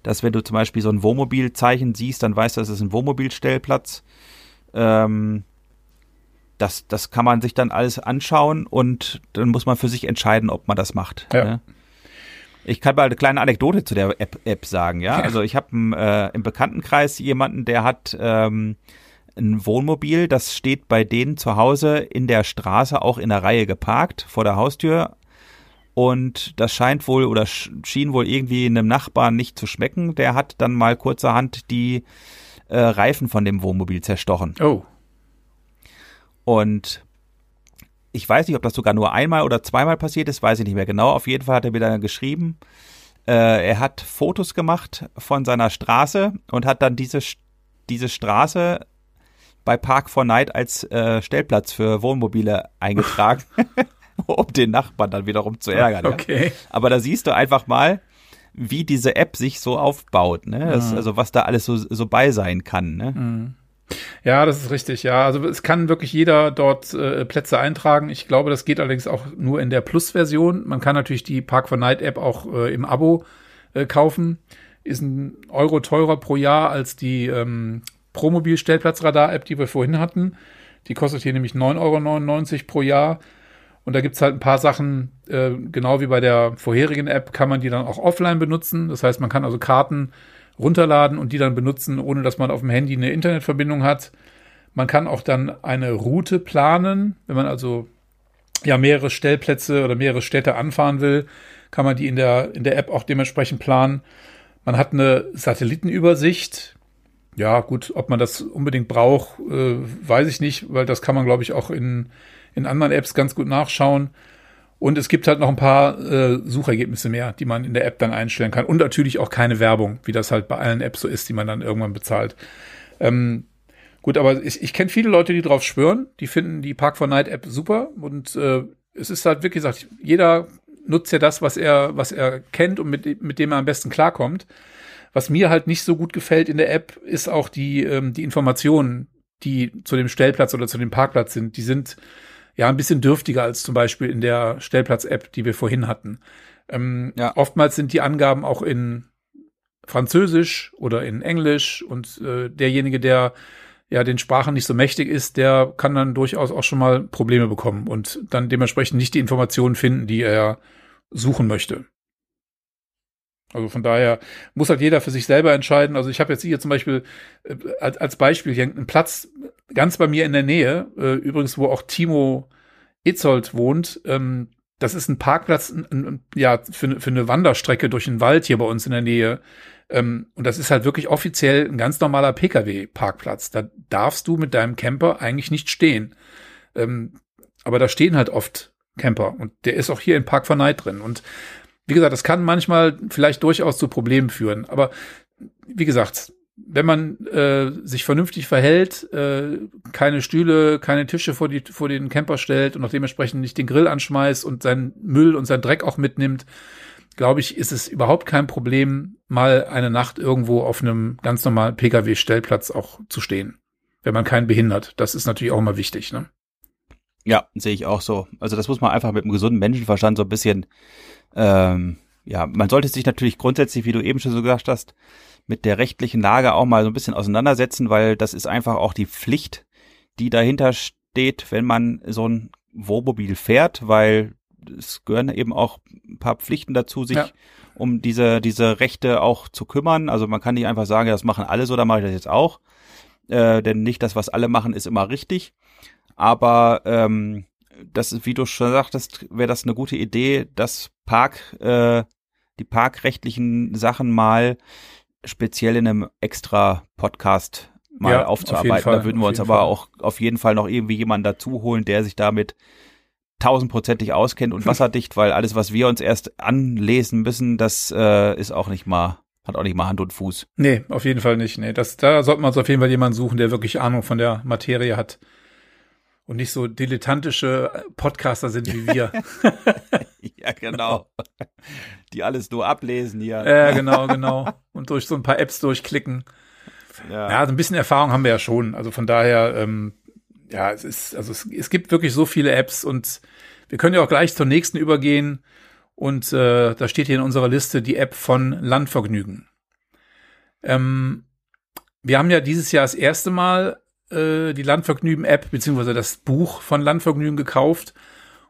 Dass, wenn du zum Beispiel so ein Wohnmobilzeichen siehst, dann weißt du, das ist ein Wohnmobilstellplatz. Ähm, das, das kann man sich dann alles anschauen und dann muss man für sich entscheiden, ob man das macht. Ja. Ne? Ich kann mal eine kleine Anekdote zu der App, App sagen, ja. Also ich habe äh, im Bekanntenkreis jemanden, der hat ähm, ein Wohnmobil, das steht bei denen zu Hause in der Straße auch in der Reihe geparkt vor der Haustür. Und das scheint wohl oder schien wohl irgendwie einem Nachbarn nicht zu schmecken. Der hat dann mal kurzerhand die äh, Reifen von dem Wohnmobil zerstochen. Oh. Und ich weiß nicht, ob das sogar nur einmal oder zweimal passiert ist, weiß ich nicht mehr genau. Auf jeden Fall hat er mir dann geschrieben, äh, er hat Fotos gemacht von seiner Straße und hat dann diese, diese Straße bei Park for Night als äh, Stellplatz für Wohnmobile eingetragen, um den Nachbarn dann wiederum zu ärgern. Okay. Ja. Aber da siehst du einfach mal, wie diese App sich so aufbaut, ne? Das, mhm. Also was da alles so, so bei sein kann, ne? Mhm. Ja, das ist richtig, ja. Also es kann wirklich jeder dort äh, Plätze eintragen. Ich glaube, das geht allerdings auch nur in der Plus-Version. Man kann natürlich die Park for Night App auch äh, im Abo äh, kaufen. Ist ein Euro teurer pro Jahr als die ähm, Promobil-Stellplatzradar-App, die wir vorhin hatten. Die kostet hier nämlich 9,99 Euro pro Jahr. Und da gibt's halt ein paar Sachen, äh, genau wie bei der vorherigen App, kann man die dann auch offline benutzen. Das heißt, man kann also Karten runterladen und die dann benutzen, ohne dass man auf dem Handy eine Internetverbindung hat. Man kann auch dann eine Route planen, wenn man also ja mehrere Stellplätze oder mehrere Städte anfahren will, kann man die in der in der App auch dementsprechend planen. Man hat eine Satellitenübersicht. Ja, gut, ob man das unbedingt braucht, äh, weiß ich nicht, weil das kann man, glaube ich, auch in, in anderen Apps ganz gut nachschauen. Und es gibt halt noch ein paar äh, Suchergebnisse mehr, die man in der App dann einstellen kann. Und natürlich auch keine Werbung, wie das halt bei allen Apps so ist, die man dann irgendwann bezahlt. Ähm, gut, aber ich, ich kenne viele Leute, die drauf schwören. Die finden die Park 4 Night App super. Und äh, es ist halt wirklich gesagt, jeder nutzt ja das, was er, was er kennt und mit, mit dem er am besten klarkommt. Was mir halt nicht so gut gefällt in der App, ist auch die, ähm, die Informationen, die zu dem Stellplatz oder zu dem Parkplatz sind. Die sind ja ein bisschen dürftiger als zum Beispiel in der Stellplatz-App, die wir vorhin hatten. Ähm, ja. Oftmals sind die Angaben auch in Französisch oder in Englisch und äh, derjenige, der ja den Sprachen nicht so mächtig ist, der kann dann durchaus auch schon mal Probleme bekommen und dann dementsprechend nicht die Informationen finden, die er suchen möchte. Also von daher muss halt jeder für sich selber entscheiden. Also ich habe jetzt hier zum Beispiel äh, als, als Beispiel hier einen Platz ganz bei mir in der Nähe, äh, übrigens, wo auch Timo Itzold wohnt. Ähm, das ist ein Parkplatz, ein, ein, ja, für, für eine Wanderstrecke durch den Wald hier bei uns in der Nähe. Ähm, und das ist halt wirklich offiziell ein ganz normaler Pkw-Parkplatz. Da darfst du mit deinem Camper eigentlich nicht stehen. Ähm, aber da stehen halt oft Camper und der ist auch hier in Park Verneid drin. Und wie gesagt, das kann manchmal vielleicht durchaus zu Problemen führen. Aber wie gesagt, wenn man äh, sich vernünftig verhält, äh, keine Stühle, keine Tische vor, die, vor den Camper stellt und auch dementsprechend nicht den Grill anschmeißt und seinen Müll und seinen Dreck auch mitnimmt, glaube ich, ist es überhaupt kein Problem, mal eine Nacht irgendwo auf einem ganz normalen Pkw-Stellplatz auch zu stehen, wenn man keinen behindert. Das ist natürlich auch immer wichtig. Ne? Ja, sehe ich auch so. Also das muss man einfach mit einem gesunden Menschenverstand so ein bisschen, ähm, ja, man sollte sich natürlich grundsätzlich, wie du eben schon so gesagt hast, mit der rechtlichen Lage auch mal so ein bisschen auseinandersetzen, weil das ist einfach auch die Pflicht, die dahinter steht, wenn man so ein Wohnmobil fährt, weil es gehören eben auch ein paar Pflichten dazu, sich ja. um diese, diese Rechte auch zu kümmern. Also man kann nicht einfach sagen, das machen alle so, dann mache ich das jetzt auch. Äh, denn nicht das, was alle machen, ist immer richtig. Aber ähm, das, wie du schon sagtest, wäre das eine gute Idee, dass Park, äh, die parkrechtlichen Sachen mal speziell in einem extra Podcast mal ja, aufzuarbeiten. Fall, da würden wir uns aber Fall. auch auf jeden Fall noch irgendwie jemanden dazu holen, der sich damit tausendprozentig auskennt und wasserdicht, weil alles, was wir uns erst anlesen müssen, das äh, ist auch nicht mal, hat auch nicht mal Hand und Fuß. Nee, auf jeden Fall nicht. Nee, das, da sollte man uns auf jeden Fall jemanden suchen, der wirklich Ahnung von der Materie hat und nicht so dilettantische Podcaster sind wie wir. ja, genau. Die alles nur ablesen hier. Ja, genau, genau. Und durch so ein paar Apps durchklicken. Ja. ja, so ein bisschen Erfahrung haben wir ja schon. Also von daher, ähm, ja, es ist, also es, es gibt wirklich so viele Apps und wir können ja auch gleich zur nächsten übergehen. Und äh, da steht hier in unserer Liste die App von Landvergnügen. Ähm, wir haben ja dieses Jahr das erste Mal äh, die Landvergnügen-App beziehungsweise das Buch von Landvergnügen gekauft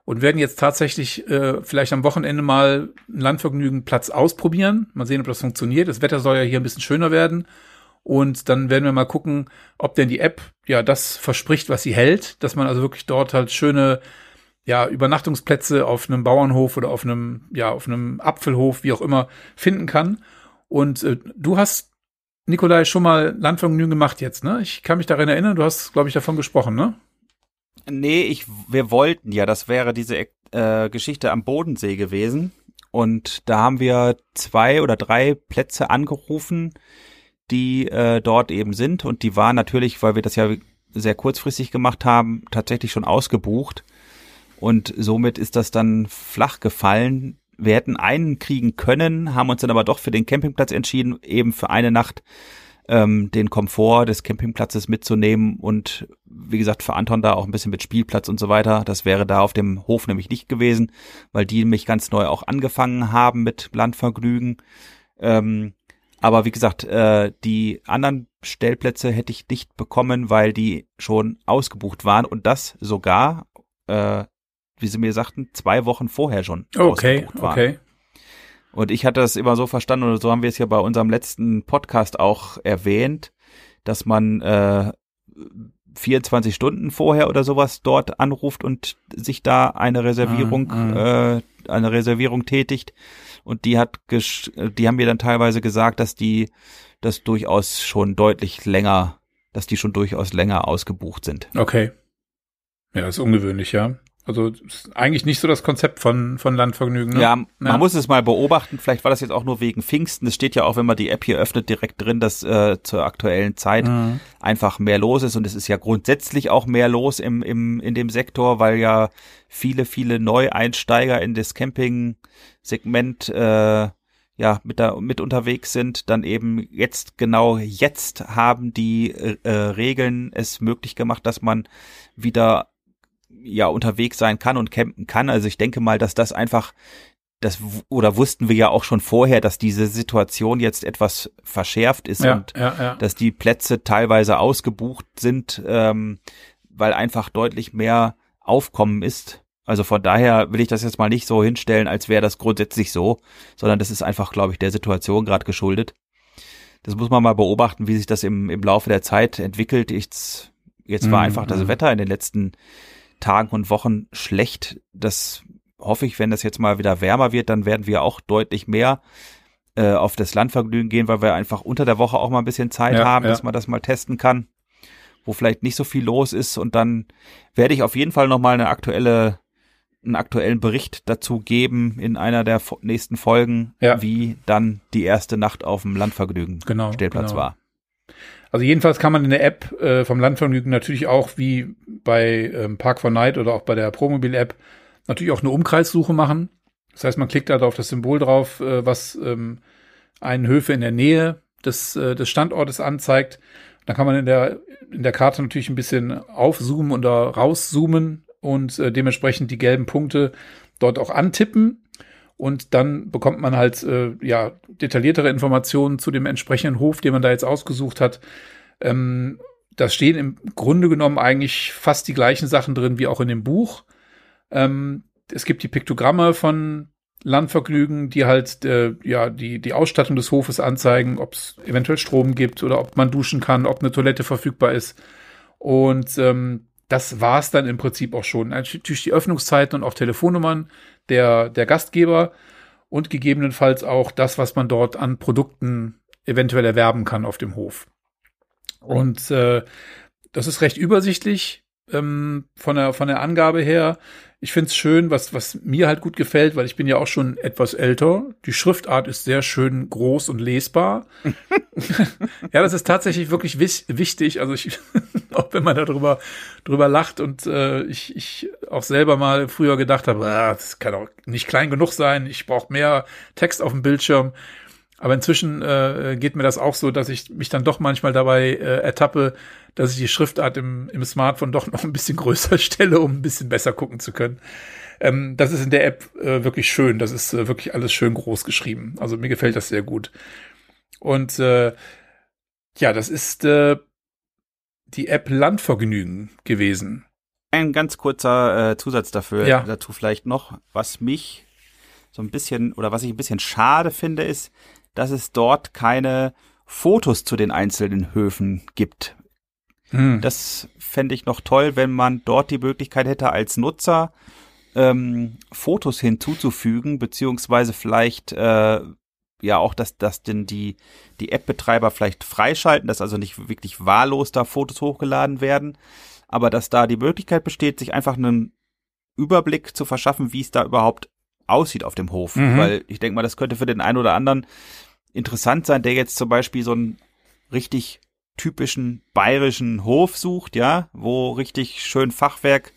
und werden jetzt tatsächlich äh, vielleicht am Wochenende mal einen Landvergnügen-Platz ausprobieren. Mal sehen, ob das funktioniert. Das Wetter soll ja hier ein bisschen schöner werden. Und dann werden wir mal gucken, ob denn die App ja das verspricht, was sie hält, dass man also wirklich dort halt schöne ja, Übernachtungsplätze auf einem Bauernhof oder auf einem, ja, auf einem Apfelhof, wie auch immer, finden kann. Und äh, du hast Nikolai schon mal Landvergnügen gemacht jetzt, ne? Ich kann mich daran erinnern, du hast, glaube ich, davon gesprochen, ne? Nee, ich, wir wollten ja, das wäre diese äh, Geschichte am Bodensee gewesen. Und da haben wir zwei oder drei Plätze angerufen, die äh, dort eben sind. Und die waren natürlich, weil wir das ja sehr kurzfristig gemacht haben, tatsächlich schon ausgebucht. Und somit ist das dann flach gefallen. Wir hätten einen kriegen können, haben uns dann aber doch für den Campingplatz entschieden, eben für eine Nacht ähm, den Komfort des Campingplatzes mitzunehmen und wie gesagt für Anton da auch ein bisschen mit Spielplatz und so weiter. Das wäre da auf dem Hof nämlich nicht gewesen, weil die mich ganz neu auch angefangen haben mit Landvergnügen. Ähm, aber wie gesagt, äh, die anderen Stellplätze hätte ich nicht bekommen, weil die schon ausgebucht waren und das sogar äh, wie sie mir sagten, zwei Wochen vorher schon okay, waren. Okay. Und ich hatte das immer so verstanden, oder so haben wir es ja bei unserem letzten Podcast auch erwähnt, dass man äh, 24 Stunden vorher oder sowas dort anruft und sich da eine Reservierung, mm, mm. Äh, eine Reservierung tätigt. Und die hat, die haben mir dann teilweise gesagt, dass die das durchaus schon deutlich länger, dass die schon durchaus länger ausgebucht sind. Okay. Ja, ist ungewöhnlich, ja. Also eigentlich nicht so das Konzept von, von Landvergnügen. Ne? Ja, man ja. muss es mal beobachten. Vielleicht war das jetzt auch nur wegen Pfingsten. Es steht ja auch, wenn man die App hier öffnet, direkt drin, dass äh, zur aktuellen Zeit mhm. einfach mehr los ist. Und es ist ja grundsätzlich auch mehr los im, im, in dem Sektor, weil ja viele, viele Neueinsteiger in das Camping-Segment äh, ja mit da mit unterwegs sind, dann eben jetzt genau jetzt haben die äh, Regeln es möglich gemacht, dass man wieder ja unterwegs sein kann und campen kann. Also ich denke mal, dass das einfach das oder wussten wir ja auch schon vorher, dass diese Situation jetzt etwas verschärft ist ja, und ja, ja. dass die Plätze teilweise ausgebucht sind, ähm, weil einfach deutlich mehr Aufkommen ist Also von daher will ich das jetzt mal nicht so hinstellen, als wäre das grundsätzlich so, sondern das ist einfach, glaube ich, der Situation gerade geschuldet. Das muss man mal beobachten, wie sich das im, im Laufe der Zeit entwickelt. Jetzt, jetzt war Mhm, einfach das mhm. Wetter in den letzten Tagen und Wochen schlecht. Das hoffe ich, wenn das jetzt mal wieder wärmer wird, dann werden wir auch deutlich mehr äh, auf das Landvergnügen gehen, weil wir einfach unter der Woche auch mal ein bisschen Zeit Ja, haben, ja. dass man das mal testen kann, wo vielleicht nicht so viel los ist. Und dann werde ich auf jeden Fall noch mal eine aktuelle einen aktuellen Bericht dazu geben in einer der nächsten Folgen, Ja. wie dann die erste Nacht auf dem Landvergnügen Genau, Stellplatz genau. war. Also jedenfalls kann man in der App äh, vom Landvergnügen natürlich auch wie bei ähm, Park for Night oder auch bei der Promobil-App natürlich auch eine Umkreissuche machen. Das heißt, man klickt da auf das Symbol drauf, äh, was ähm, einen Höfe in der Nähe des, äh, des Standortes anzeigt. Dann kann man in der, in der Karte natürlich ein bisschen aufzoomen oder rauszoomen und äh, dementsprechend die gelben Punkte dort auch antippen. Und dann bekommt man halt äh, ja detailliertere Informationen zu dem entsprechenden Hof, den man da jetzt ausgesucht hat. Ähm, da stehen im Grunde genommen eigentlich fast die gleichen Sachen drin wie auch in dem Buch. Ähm, es gibt die Piktogramme von Landvergnügen, die halt äh, ja die die Ausstattung des Hofes anzeigen, ob es eventuell Strom gibt oder ob man duschen kann, ob eine Toilette verfügbar ist. Und ähm, das war's dann im Prinzip auch schon. Natürlich die Öffnungszeiten und auch Telefonnummern der der Gastgeber und gegebenenfalls auch das, was man dort an Produkten eventuell erwerben kann auf dem Hof. Und äh, das ist recht übersichtlich ähm, von, der, von der Angabe her. Ich finde es schön, was, was mir halt gut gefällt, weil ich bin ja auch schon etwas älter. Die Schriftart ist sehr schön groß und lesbar. ja, das ist tatsächlich wirklich wichtig. Also ich, auch wenn man darüber drüber lacht und äh, ich, ich auch selber mal früher gedacht habe, ah, das kann auch nicht klein genug sein, ich brauche mehr Text auf dem Bildschirm. Aber inzwischen äh, geht mir das auch so, dass ich mich dann doch manchmal dabei äh, ertappe, dass ich die Schriftart im, im Smartphone doch noch ein bisschen größer stelle, um ein bisschen besser gucken zu können. Ähm, das ist in der App äh, wirklich schön. Das ist äh, wirklich alles schön groß geschrieben. Also mir gefällt das sehr gut. Und äh, ja, das ist äh, die App Landvergnügen gewesen. Ein ganz kurzer äh, Zusatz dafür, Ja. dazu vielleicht noch, was mich so ein bisschen oder was ich ein bisschen schade finde, ist, dass es dort keine Fotos zu den einzelnen Höfen gibt. Hm. Das fände ich noch toll, wenn man dort die Möglichkeit hätte, als Nutzer ähm, Fotos hinzuzufügen, beziehungsweise vielleicht äh, ja auch, dass, dass denn die, die App-Betreiber vielleicht freischalten, dass also nicht wirklich wahllos da Fotos hochgeladen werden, aber dass da die Möglichkeit besteht, sich einfach einen Überblick zu verschaffen, wie es da überhaupt aussieht auf dem Hof. Mhm. Weil ich denke mal, das könnte für den einen oder anderen interessant sein, der jetzt zum Beispiel so einen richtig typischen bayerischen Hof sucht, ja, wo richtig schön Fachwerk,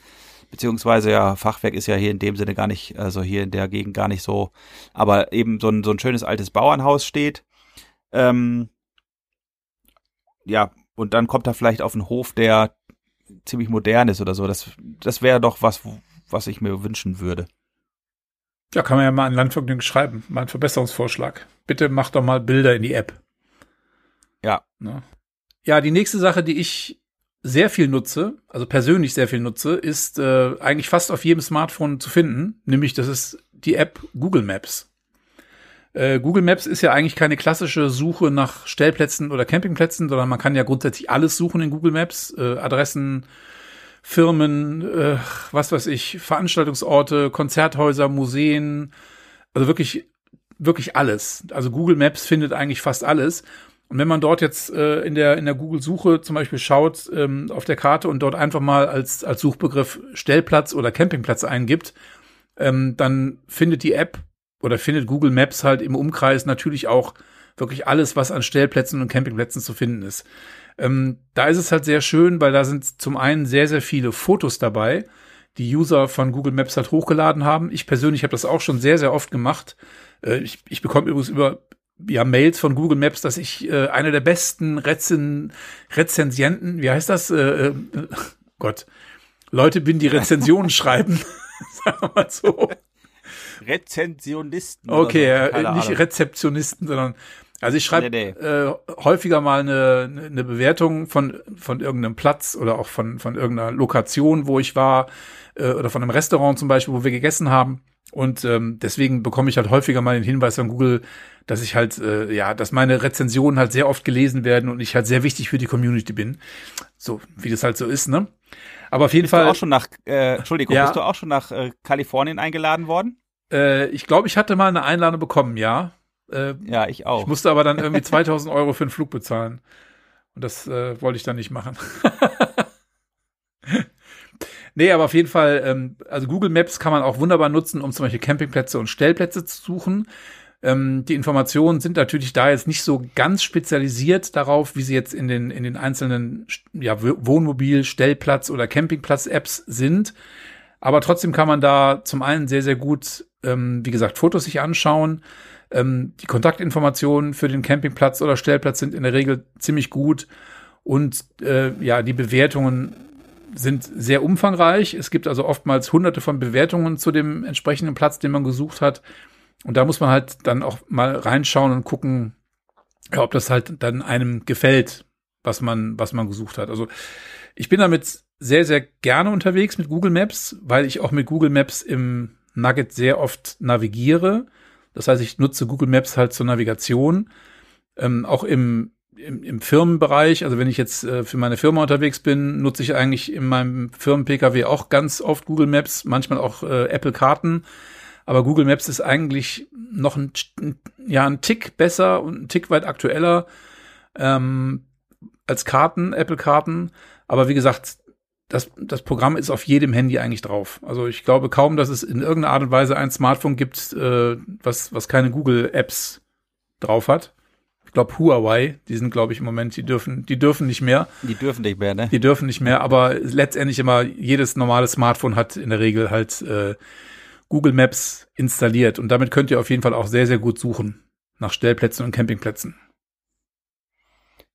beziehungsweise ja, Fachwerk ist ja hier in dem Sinne gar nicht, also hier in der Gegend gar nicht so, aber eben so ein, so ein schönes altes Bauernhaus steht. Ähm, ja, und dann kommt er vielleicht auf einen Hof, der ziemlich modern ist oder so. Das, das wäre doch was, was ich mir wünschen würde. Ja, kann man ja mal ein Landvergnügen schreiben, mal einen Verbesserungsvorschlag. Bitte mach doch mal Bilder in die App. Ja. Ne? Ja, die nächste Sache, die ich sehr viel nutze, also persönlich sehr viel nutze, ist äh, eigentlich fast auf jedem Smartphone zu finden, nämlich das ist die App Google Maps. Äh, Google Maps ist ja eigentlich keine klassische Suche nach Stellplätzen oder Campingplätzen, sondern man kann ja grundsätzlich alles suchen in Google Maps, äh, Adressen, Firmen, äh, was weiß ich, Veranstaltungsorte, Konzerthäuser, Museen, also wirklich, wirklich alles. Also Google Maps findet eigentlich fast alles. Und wenn man dort jetzt äh, in der in der Google-Suche zum Beispiel schaut ähm, auf der Karte und dort einfach mal als als Suchbegriff Stellplatz oder Campingplatz eingibt, ähm, dann findet die App oder findet Google Maps halt im Umkreis natürlich auch wirklich alles, was an Stellplätzen und Campingplätzen zu finden ist. Ähm, da ist es halt sehr schön, weil da sind zum einen sehr, sehr viele Fotos dabei, die User von Google Maps halt hochgeladen haben. Ich persönlich habe das auch schon sehr, sehr oft gemacht. Äh, ich, ich bekomme übrigens über ja, Mails von Google Maps, dass ich äh, einer der besten Rezen Rezensienten, wie heißt das? Äh, äh, Gott, Leute bin, die Rezensionen schreiben. Sagen wir mal so. Rezensionisten. Okay, so, nicht. Rezeptionisten, sondern Also ich schreibe Nee, nee. äh, häufiger mal eine, eine Bewertung von, von irgendeinem Platz oder auch von, von irgendeiner Lokation, wo ich war, äh, oder von einem Restaurant zum Beispiel, wo wir gegessen haben. Und ähm, deswegen bekomme ich halt häufiger mal den Hinweis von Google, dass ich halt, äh, ja, dass meine Rezensionen halt sehr oft gelesen werden und ich halt sehr wichtig für die Community bin. So, wie das halt so ist, ne? Aber auf jeden Bist du Fall. auch schon nach, äh, Entschuldigung, Ja. bist du auch schon nach äh, Kalifornien eingeladen worden? Äh, ich glaube, ich hatte mal eine Einladung bekommen, ja. Äh, Ja, ich auch. Ich musste aber dann irgendwie 2000 Euro für den Flug bezahlen. Und das äh, wollte ich dann nicht machen. nee, aber auf jeden Fall, ähm, also Google Maps kann man auch wunderbar nutzen, um zum Beispiel Campingplätze und Stellplätze zu suchen. Ähm, die Informationen sind natürlich da jetzt nicht so ganz spezialisiert darauf, wie sie jetzt in den, in den einzelnen ja, Wohnmobil-, Stellplatz- oder Campingplatz-Apps sind. Aber trotzdem kann man da zum einen sehr, sehr gut, ähm, wie gesagt, Fotos sich anschauen. Ähm, die Kontaktinformationen für den Campingplatz oder Stellplatz sind in der Regel ziemlich gut. Und äh, ja, die Bewertungen sind sehr umfangreich. Es gibt also oftmals hunderte von Bewertungen zu dem entsprechenden Platz, den man gesucht hat. Und da muss man halt dann auch mal reinschauen und gucken, ja, ob das halt dann einem gefällt, was man, was man gesucht hat. Also ich bin damit sehr, sehr gerne unterwegs mit Google Maps, weil ich auch mit Google Maps im Nugget sehr oft navigiere. Das heißt, ich nutze Google Maps halt zur Navigation. Ähm, auch im, im, im Firmenbereich, also wenn ich jetzt äh, für meine Firma unterwegs bin, nutze ich eigentlich in meinem Firmen-Pkw auch ganz oft Google Maps, manchmal auch äh, Apple-Karten. Aber Google Maps ist eigentlich noch ein, ja, ein Tick besser und ein Tick weit aktueller ähm, als Karten, Apple-Karten. Aber wie gesagt, das, das Programm ist auf jedem Handy eigentlich drauf. Also ich glaube kaum, dass es in irgendeiner Art und Weise ein Smartphone gibt, äh, was, was keine Google-Apps drauf hat. Ich glaube Huawei, die sind, glaube ich, im Moment, die dürfen, die dürfen nicht mehr. Die dürfen nicht mehr, ne? Die dürfen nicht mehr, aber letztendlich immer jedes normale Smartphone hat in der Regel halt äh, Google Maps installiert. Und damit könnt ihr auf jeden Fall auch sehr, sehr gut suchen nach Stellplätzen und Campingplätzen.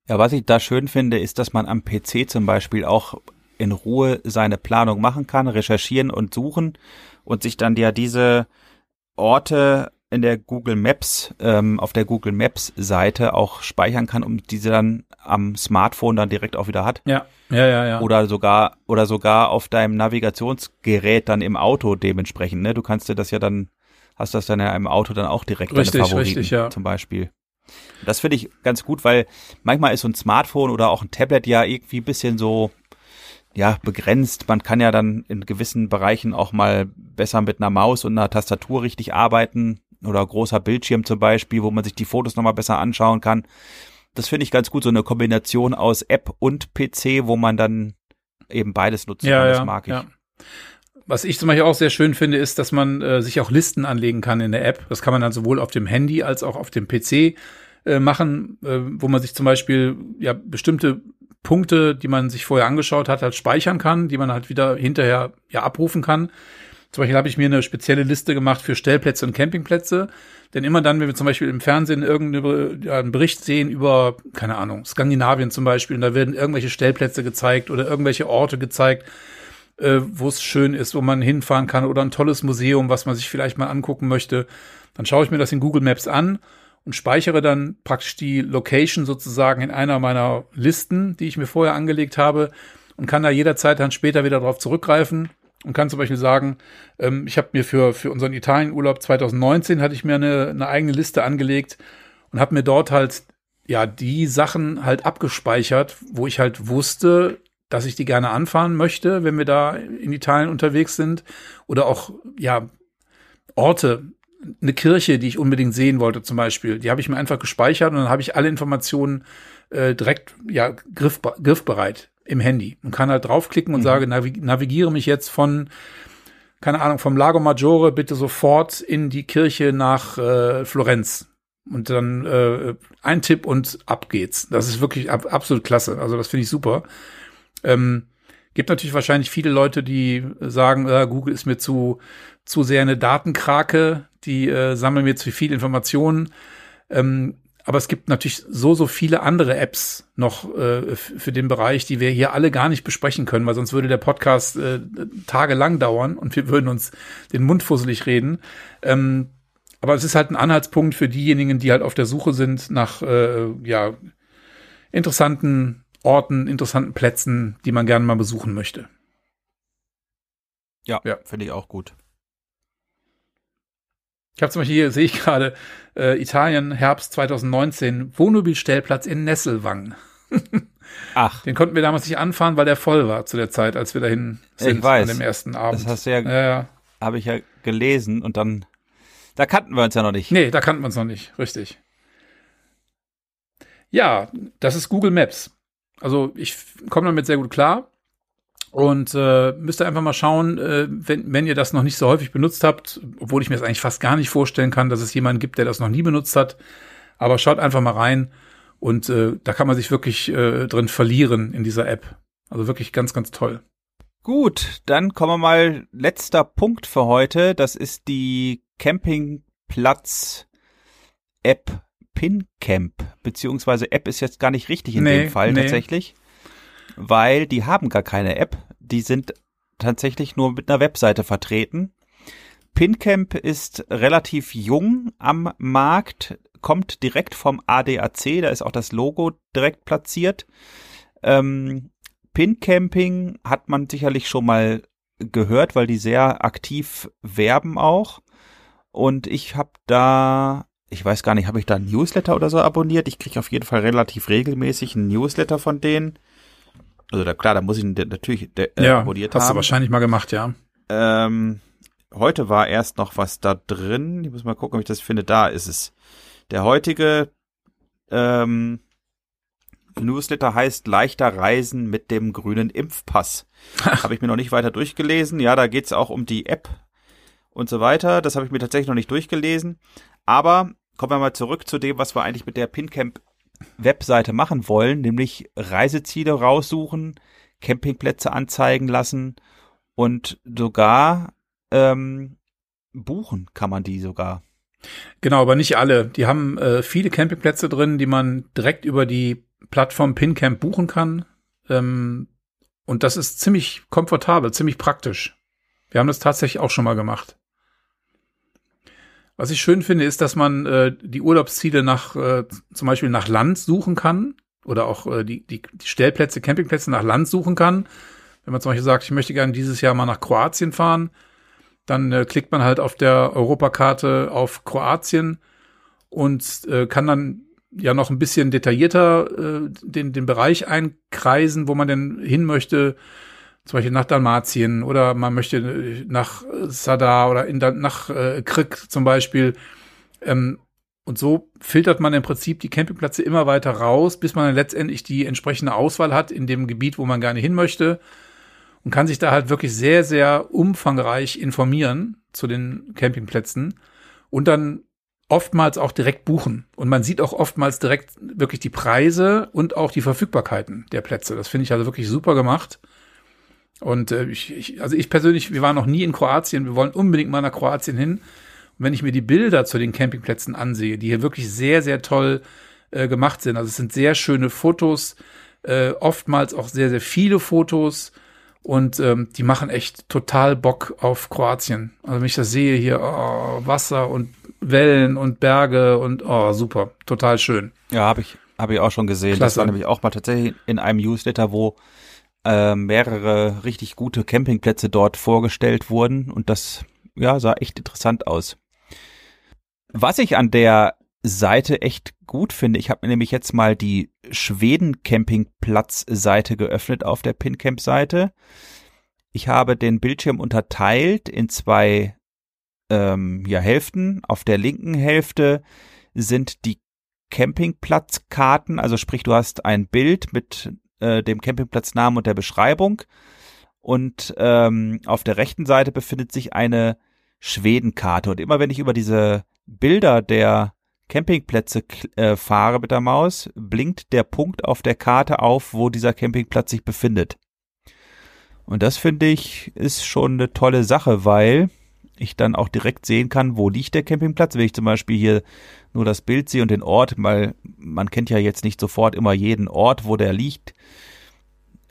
Ja, was ich da schön finde, ist, dass man am PC zum Beispiel auch in Ruhe seine Planung machen kann, recherchieren und suchen und sich dann ja diese Orte in der Google Maps, ähm, auf der Google Maps Seite auch speichern kann, um diese dann am Smartphone dann direkt auch wieder hat. Ja, ja, ja, ja. Oder sogar, oder sogar auf deinem Navigationsgerät dann im Auto dementsprechend, ne? Du kannst dir das ja dann, hast das dann ja im Auto dann auch direkt Richtig, deine Favoriten richtig, ja. zum Beispiel. Das finde ich ganz gut, weil manchmal ist so ein Smartphone oder auch ein Tablet ja irgendwie ein bisschen so, ja, begrenzt. Man kann ja dann in gewissen Bereichen auch mal besser mit einer Maus und einer Tastatur richtig arbeiten oder großer Bildschirm zum Beispiel, wo man sich die Fotos nochmal besser anschauen kann. Das finde ich ganz gut, so eine Kombination aus App und PC, wo man dann eben beides nutzen ja, kann. ja, Das mag ich. Ja. Was ich zum Beispiel auch sehr schön finde, ist, dass man äh, sich auch Listen anlegen kann in der App. Das kann man dann sowohl auf dem Handy als auch auf dem PC äh, machen, äh, wo man sich zum Beispiel ja bestimmte Punkte, die man sich vorher angeschaut hat, halt speichern kann, die man halt wieder hinterher ja abrufen kann. Zum Beispiel habe ich mir eine spezielle Liste gemacht für Stellplätze und Campingplätze. Denn immer dann, wenn wir zum Beispiel im Fernsehen irgendeinen Bericht sehen über, keine Ahnung, Skandinavien zum Beispiel, und da werden irgendwelche Stellplätze gezeigt oder irgendwelche Orte gezeigt, äh, wo es schön ist, wo man hinfahren kann oder ein tolles Museum, was man sich vielleicht mal angucken möchte, dann schaue ich mir das in Google Maps an und speichere dann praktisch die Location sozusagen in einer meiner Listen, die ich mir vorher angelegt habe und kann da jederzeit dann später wieder darauf zurückgreifen und kann zum Beispiel sagen, ähm, ich habe mir für, für unseren Italienurlaub 2019 hatte ich mir eine, eine eigene Liste angelegt und habe mir dort halt ja die Sachen halt abgespeichert, wo ich halt wusste, dass ich die gerne anfahren möchte, wenn wir da in Italien unterwegs sind oder auch ja Orte, eine Kirche, die ich unbedingt sehen wollte zum Beispiel, die habe ich mir einfach gespeichert und dann habe ich alle Informationen äh, direkt ja griff, griffbereit im Handy und kann halt draufklicken und Mhm. sage, navi navigiere mich jetzt von, keine Ahnung, vom Lago Maggiore bitte sofort in die Kirche nach äh, Florenz. Und dann äh, ein Tipp und ab geht's. Das ist wirklich ab, absolut klasse. Also das finde ich super. Ähm, gibt natürlich wahrscheinlich viele Leute, die sagen, äh, Google ist mir zu, zu sehr eine Datenkrake, die äh, sammeln mir zu viel Informationen. Ähm, aber es gibt natürlich so, so viele andere Apps noch äh, für den Bereich, die wir hier alle gar nicht besprechen können, weil sonst würde der Podcast äh, tagelang dauern und wir würden uns den Mund fusselig reden. Ähm, aber es ist halt ein Anhaltspunkt für diejenigen, die halt auf der Suche sind nach äh, ja, interessanten Orten, interessanten Plätzen, die man gerne mal besuchen möchte. Ja, ja. finde ich auch gut. Ich habe zum Beispiel hier, sehe ich gerade, äh, Italien, Herbst 2019, Wohnmobilstellplatz in Nesselwang. Ach. Den konnten wir damals nicht anfahren, weil der voll war zu der Zeit, als wir dahin sind ich weiß. an dem ersten Abend. Das hast du ja, ja, ja. habe ich ja gelesen und dann, da kannten wir uns ja noch nicht. Nee, da kannten wir uns noch nicht, richtig. Ja, das ist Google Maps. Also ich komme damit sehr gut klar. Und äh, müsst ihr einfach mal schauen, äh, wenn, wenn ihr das noch nicht so häufig benutzt habt, obwohl ich mir das eigentlich fast gar nicht vorstellen kann, dass es jemanden gibt, der das noch nie benutzt hat. Aber schaut einfach mal rein und äh, da kann man sich wirklich äh, drin verlieren in dieser App. Also wirklich ganz, ganz toll. Gut, dann kommen wir mal letzter Punkt für heute. Das ist die Campingplatz-App PinCamp. Beziehungsweise App ist jetzt gar nicht richtig in nee, dem Fall nee. tatsächlich weil die haben gar keine App. Die sind tatsächlich nur mit einer Webseite vertreten. PinCamp ist relativ jung am Markt, kommt direkt vom ADAC, da ist auch das Logo direkt platziert. Ähm, Pincamping hat man sicherlich schon mal gehört, weil die sehr aktiv werben auch. Und ich habe da, ich weiß gar nicht, habe ich da ein Newsletter oder so abonniert? Ich kriege auf jeden Fall relativ regelmäßig ein Newsletter von denen. Also da, klar, da muss ich ihn natürlich äh, ja, abonniert hast haben. du wahrscheinlich mal gemacht, ja. Ähm, heute war erst noch was da drin. Ich muss mal gucken, ob ich das finde. Da ist es. Der heutige ähm, Newsletter heißt Leichter Reisen mit dem grünen Impfpass. habe ich mir noch nicht weiter durchgelesen. Ja, da geht's auch um die App und so weiter. Das habe ich mir tatsächlich noch nicht durchgelesen. Aber kommen wir mal zurück zu dem, was wir eigentlich mit der PinCamp Webseite machen wollen, nämlich Reiseziele raussuchen, Campingplätze anzeigen lassen und sogar ähm, buchen kann man die sogar. Genau, aber nicht alle. Die haben äh, viele Campingplätze drin, die man direkt über die Plattform PinCamp buchen kann. Ähm, und das ist ziemlich komfortabel, ziemlich praktisch. Wir haben das tatsächlich auch schon mal gemacht. Was ich schön finde, ist, dass man äh, die Urlaubsziele nach äh, zum Beispiel nach Land suchen kann oder auch äh, die, die, die Stellplätze, Campingplätze nach Land suchen kann. Wenn man zum Beispiel sagt, ich möchte gerne dieses Jahr mal nach Kroatien fahren, dann äh, klickt man halt auf der Europakarte auf Kroatien und äh, kann dann ja noch ein bisschen detaillierter äh, den, den Bereich einkreisen, wo man denn hin möchte zum Beispiel nach Dalmatien oder man möchte nach Sadar oder in, nach äh, Krik zum Beispiel. Ähm, und so filtert man im Prinzip die Campingplätze immer weiter raus, bis man dann letztendlich die entsprechende Auswahl hat in dem Gebiet, wo man gerne hin möchte und kann sich da halt wirklich sehr, sehr umfangreich informieren zu den Campingplätzen und dann oftmals auch direkt buchen. Und man sieht auch oftmals direkt wirklich die Preise und auch die Verfügbarkeiten der Plätze. Das finde ich also wirklich super gemacht. Und äh, ich, ich, also ich persönlich, wir waren noch nie in Kroatien, wir wollen unbedingt mal nach Kroatien hin. Und wenn ich mir die Bilder zu den Campingplätzen ansehe, die hier wirklich sehr, sehr toll äh, gemacht sind, also es sind sehr schöne Fotos, äh, oftmals auch sehr, sehr viele Fotos und ähm, die machen echt total Bock auf Kroatien. Also wenn ich das sehe hier, oh, Wasser und Wellen und Berge und oh, super, total schön. Ja, habe ich, hab ich auch schon gesehen. Klasse. Das war nämlich auch mal tatsächlich in einem Newsletter, wo äh, mehrere richtig gute Campingplätze dort vorgestellt wurden und das ja sah echt interessant aus. Was ich an der Seite echt gut finde, ich habe nämlich jetzt mal die Schweden Campingplatz Seite geöffnet auf der Pincamp Seite. Ich habe den Bildschirm unterteilt in zwei ähm, ja, Hälften. Auf der linken Hälfte sind die Campingplatzkarten, also sprich, du hast ein Bild mit äh, dem Campingplatznamen und der Beschreibung. Und ähm, auf der rechten Seite befindet sich eine Schwedenkarte. Und immer wenn ich über diese Bilder der Campingplätze äh, fahre mit der Maus, blinkt der Punkt auf der Karte auf, wo dieser Campingplatz sich befindet. Und das finde ich ist schon eine tolle Sache, weil ich dann auch direkt sehen kann, wo liegt der Campingplatz. Wenn ich zum Beispiel hier nur das Bild sehe und den Ort, weil man kennt ja jetzt nicht sofort immer jeden Ort, wo der liegt,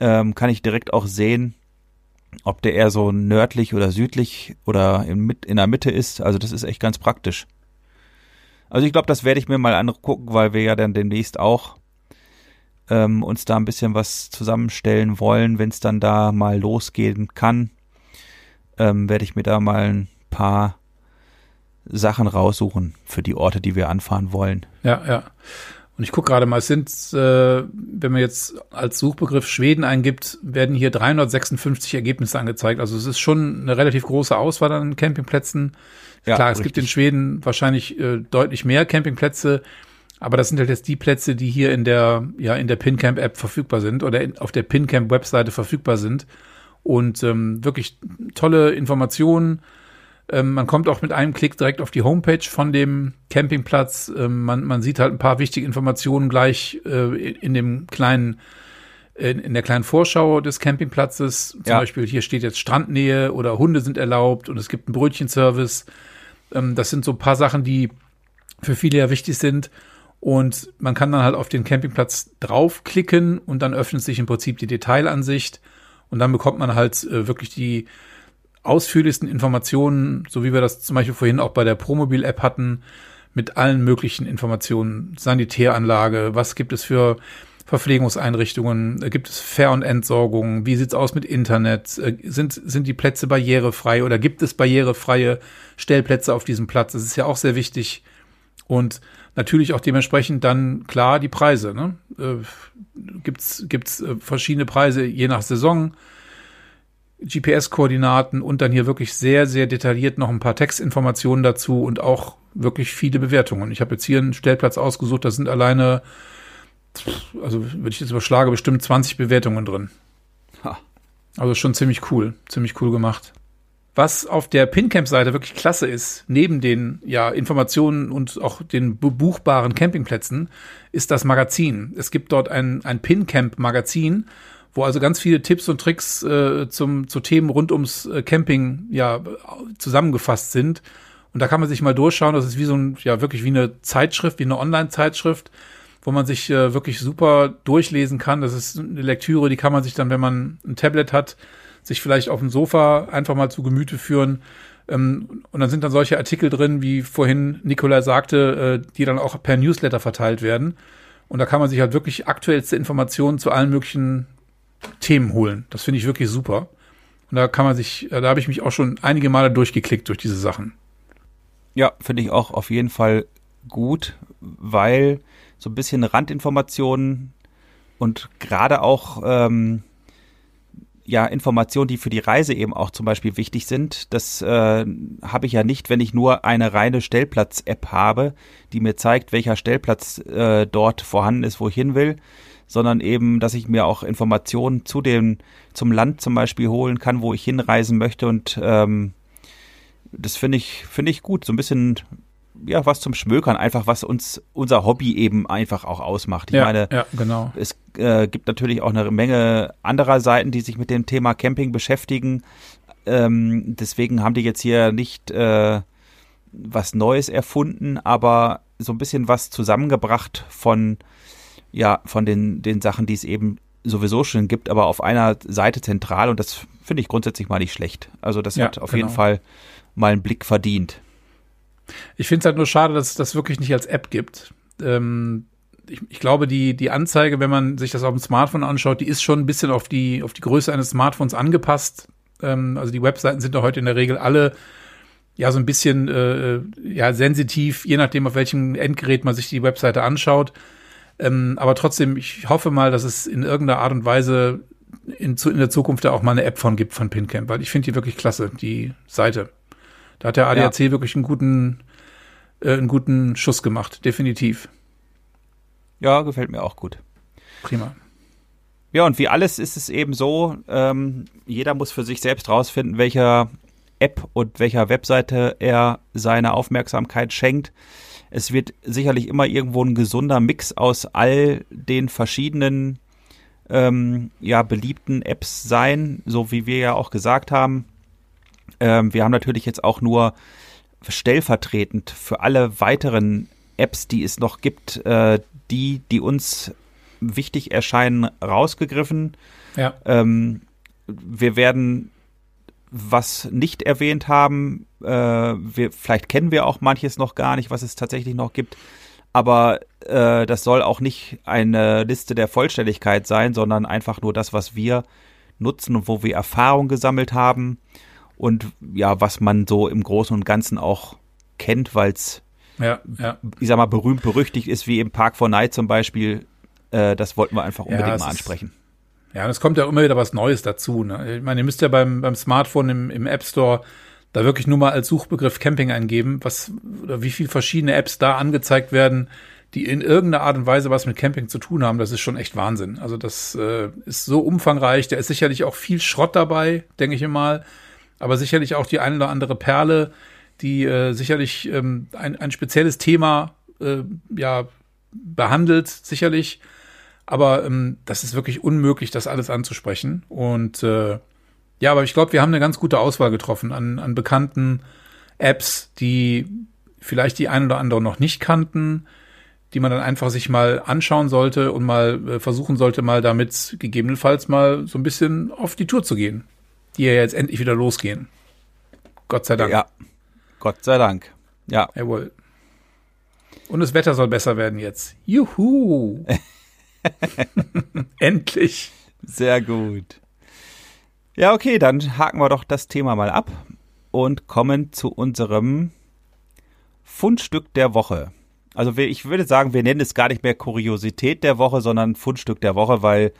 ähm, kann ich direkt auch sehen, ob der eher so nördlich oder südlich oder in, in der Mitte ist. Also das ist echt ganz praktisch. Also ich glaube, das werde ich mir mal angucken, weil wir ja dann demnächst auch ähm, uns da ein bisschen was zusammenstellen wollen, wenn es dann da mal losgehen kann. Ähm, werde ich mir da mal ein paar Sachen raussuchen für die Orte, die wir anfahren wollen. Ja, ja. Und ich gucke gerade mal, es sind, äh, wenn man jetzt als Suchbegriff Schweden eingibt, werden hier 356 Ergebnisse angezeigt. Also es ist schon eine relativ große Auswahl an Campingplätzen. Ja, Klar, es richtig. gibt in Schweden wahrscheinlich äh, deutlich mehr Campingplätze, aber das sind halt jetzt die Plätze, die hier in der, ja, in der PinCamp-App verfügbar sind oder in, auf der PinCamp-Webseite verfügbar sind. Und ähm, wirklich tolle Informationen, ähm, man kommt auch mit einem Klick direkt auf die Homepage von dem Campingplatz. Ähm, man, man sieht halt ein paar wichtige Informationen gleich äh, in dem kleinen in, in der kleinen Vorschau des Campingplatzes. Zum ja. Beispiel hier steht jetzt Strandnähe oder Hunde sind erlaubt und es gibt einen Brötchenservice. Ähm, das sind so ein paar Sachen, die für viele ja wichtig sind. Und man kann dann halt auf den Campingplatz draufklicken und dann öffnet sich im Prinzip die Detailansicht. Und dann bekommt man halt äh, wirklich die ausführlichsten Informationen, so wie wir das zum Beispiel vorhin auch bei der Promobil-App hatten, mit allen möglichen Informationen, Sanitäranlage, was gibt es für Verpflegungseinrichtungen, gibt es Fair- und Entsorgung, wie sieht's aus mit Internet, äh, sind, sind die Plätze barrierefrei oder gibt es barrierefreie Stellplätze auf diesem Platz? Das ist ja auch sehr wichtig. Und natürlich auch dementsprechend dann klar die Preise. Ne? Äh, gibt's gibt's äh, verschiedene Preise je nach Saison GPS-Koordinaten und dann hier wirklich sehr, sehr detailliert noch ein paar Textinformationen dazu und auch wirklich viele Bewertungen. Ich habe jetzt hier einen Stellplatz ausgesucht, da sind alleine, also wenn ich jetzt überschlage, bestimmt 20 Bewertungen drin. Ha. Also schon ziemlich cool, ziemlich cool gemacht. Was auf der PinCamp-Seite wirklich klasse ist, neben den ja, Informationen und auch den buchbaren Campingplätzen, ist das Magazin. Es gibt dort ein, ein PinCamp-Magazin, wo also ganz viele Tipps und Tricks äh, zum, zu Themen rund ums äh, Camping ja zusammengefasst sind. Und da kann man sich mal durchschauen. Das ist wie so ein, ja, wirklich wie eine Zeitschrift, wie eine Online-Zeitschrift, wo man sich äh, wirklich super durchlesen kann. Das ist eine Lektüre, die kann man sich dann, wenn man ein Tablet hat, sich vielleicht auf dem Sofa einfach mal zu Gemüte führen. Ähm, und dann sind dann solche Artikel drin, wie vorhin Nikolai sagte, äh, die dann auch per Newsletter verteilt werden. Und da kann man sich halt wirklich aktuellste Informationen zu allen möglichen Themen holen. Das finde ich wirklich super. Und da kann man sich, da habe ich mich auch schon einige Male durchgeklickt durch diese Sachen. Ja, finde ich auch auf jeden Fall gut, weil so ein bisschen Randinformationen und gerade auch ähm, ja Informationen, die für die Reise eben auch zum Beispiel wichtig sind. Das äh, habe ich ja nicht, wenn ich nur eine reine Stellplatz-App habe, die mir zeigt, welcher Stellplatz äh, dort vorhanden ist, wo ich hin will, sondern eben, dass ich mir auch Informationen zu dem, zum Land zum Beispiel holen kann, wo ich hinreisen möchte und ähm, das finde ich, finde ich gut. So ein bisschen, ja, was zum Schmökern, einfach was uns unser Hobby eben einfach auch ausmacht. Ich ja, meine, ja, genau. es äh, gibt natürlich auch eine Menge anderer Seiten, die sich mit dem Thema Camping beschäftigen. Ähm, deswegen haben die jetzt hier nicht äh, was Neues erfunden, aber so ein bisschen was zusammengebracht von ja, von den, den Sachen, die es eben sowieso schon gibt, aber auf einer Seite zentral und das finde ich grundsätzlich mal nicht schlecht. Also das ja, hat auf genau. jeden Fall mal einen Blick verdient. Ich finde es halt nur schade, dass es das wirklich nicht als App gibt. Ähm, ich, ich, glaube, die, die Anzeige, wenn man sich das auf dem Smartphone anschaut, die ist schon ein bisschen auf die, auf die Größe eines Smartphones angepasst. Ähm, also die Webseiten sind da heute in der Regel alle ja so ein bisschen äh, ja sensitiv, je nachdem, auf welchem Endgerät man sich die Webseite anschaut. Ähm, aber trotzdem, ich hoffe mal, dass es in irgendeiner Art und Weise in, in der Zukunft da auch mal eine App von gibt von PinCamp, weil ich finde die wirklich klasse, die Seite. Da hat der ADAC ja. wirklich einen guten, äh, einen guten Schuss gemacht, definitiv. Ja, gefällt mir auch gut. Prima. Ja, und wie alles ist es eben so, ähm, jeder muss für sich selbst rausfinden, welcher App und welcher Webseite er seine Aufmerksamkeit schenkt. Es wird sicherlich immer irgendwo ein gesunder Mix aus all den verschiedenen ähm, ja, beliebten Apps sein, so wie wir ja auch gesagt haben. Ähm, wir haben natürlich jetzt auch nur stellvertretend für alle weiteren Apps, die es noch gibt, äh, die, die uns wichtig erscheinen, rausgegriffen. Ja. Ähm, wir werden was nicht erwähnt haben. Äh, wir, vielleicht kennen wir auch manches noch gar nicht, was es tatsächlich noch gibt. Aber äh, das soll auch nicht eine Liste der Vollständigkeit sein, sondern einfach nur das, was wir nutzen und wo wir Erfahrung gesammelt haben und ja, was man so im Großen und Ganzen auch kennt, weil es, ja, ja. ich sag mal, berühmt berüchtigt ist, wie im Park for Night zum Beispiel. Äh, das wollten wir einfach unbedingt Ja, mal ist- ansprechen. Ja, und es kommt ja immer wieder was Neues dazu. Ne? Ich meine, ihr müsst ja beim, beim Smartphone im, im App Store da wirklich nur mal als Suchbegriff Camping eingeben, was oder wie viele verschiedene Apps da angezeigt werden, die in irgendeiner Art und Weise was mit Camping zu tun haben. Das ist schon echt Wahnsinn. Also das äh, ist so umfangreich. Da ist sicherlich auch viel Schrott dabei, denke ich mal. Aber sicherlich auch die eine oder andere Perle, die äh, sicherlich ähm, ein, ein spezielles Thema äh, ja behandelt, sicherlich. Aber ähm, das ist wirklich unmöglich, das alles anzusprechen. Und äh, ja, aber ich glaube, wir haben eine ganz gute Auswahl getroffen an, an bekannten Apps, die vielleicht die ein oder andere noch nicht kannten, die man dann einfach sich mal anschauen sollte und mal äh, versuchen sollte, mal damit gegebenenfalls mal so ein bisschen auf die Tour zu gehen, die ja jetzt endlich wieder losgehen. Gott sei Dank. Ja, Gott sei Dank. Ja, Jawohl. Und das Wetter soll besser werden jetzt. Juhu! Endlich. sehr gut. Ja, okay, dann haken wir doch das Thema mal ab und kommen zu unserem Fundstück der Woche. Also ich würde sagen, wir nennen es gar nicht mehr Kuriosität der Woche, sondern Fundstück der Woche, weil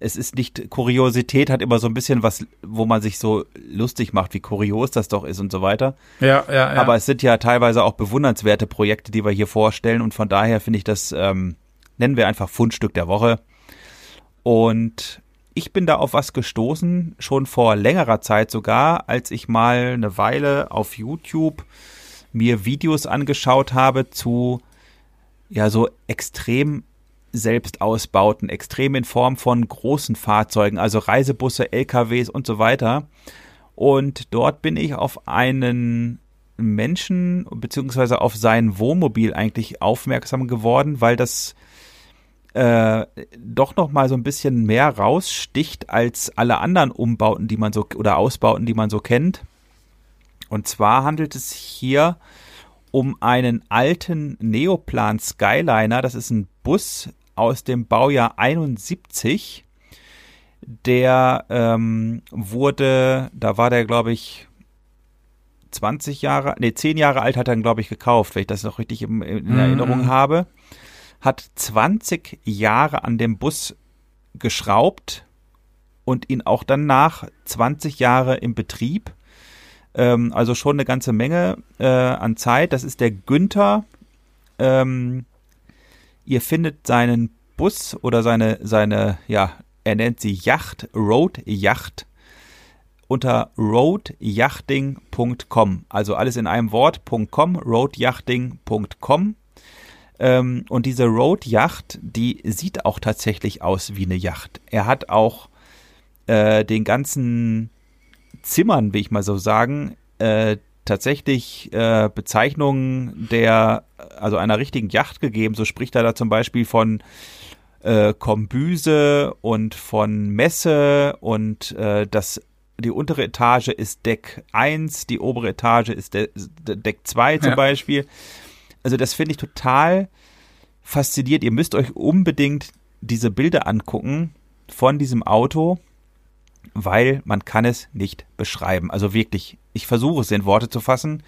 es ist nicht, Kuriosität hat immer so ein bisschen was, wo man sich so lustig macht, wie kurios das doch ist und so weiter. Ja, ja, ja. Aber es sind ja teilweise auch bewundernswerte Projekte, die wir hier vorstellen und von daher finde ich das, ähm, nennen wir einfach Fundstück der Woche. Und ich bin da auf was gestoßen, schon vor längerer Zeit sogar, als ich mal eine Weile auf YouTube mir Videos angeschaut habe zu ja so extrem Selbstausbauten, extrem in Form von großen Fahrzeugen, also Reisebusse, LKWs und so weiter. Und dort bin ich auf einen Menschen beziehungsweise auf sein Wohnmobil eigentlich aufmerksam geworden, weil das äh, doch noch mal so ein bisschen mehr raussticht als alle anderen Umbauten, die man so oder Ausbauten, die man so kennt. Und zwar handelt es hier um einen alten Neoplan Skyliner. Das ist ein Bus aus dem Baujahr 71. Der ähm, wurde, da war der, glaube ich, 20 Jahre, nee, 10 Jahre alt hat er, glaube ich, gekauft, wenn ich das noch richtig in Mhm. Erinnerung habe. Hat 20 Jahre an dem Bus geschraubt und ihn auch danach 20 Jahre im Betrieb. Ähm, also schon eine ganze Menge äh, an Zeit. Das ist der Günther. Ähm, ihr findet seinen Bus oder seine, seine, ja, er nennt sie Yacht, Road Yacht unter roadyachting.com. Also alles in einem Wort.com, roadyachting.com. Ähm, und diese Road Yacht, die sieht auch tatsächlich aus wie eine Yacht. Er hat auch äh, den ganzen Zimmern, will ich mal so sagen, äh, tatsächlich äh, Bezeichnungen der, also einer richtigen Yacht gegeben. So spricht er da zum Beispiel von äh, Kombüse und von Messe und äh, das die untere Etage ist Deck 1, die obere Etage ist De Deck 2 zum Ja. Beispiel. Also das finde ich total fasziniert. Ihr müsst euch unbedingt diese Bilder angucken von diesem Auto, weil man kann es nicht beschreiben. Also wirklich, ich versuche es in Worte zu fassen.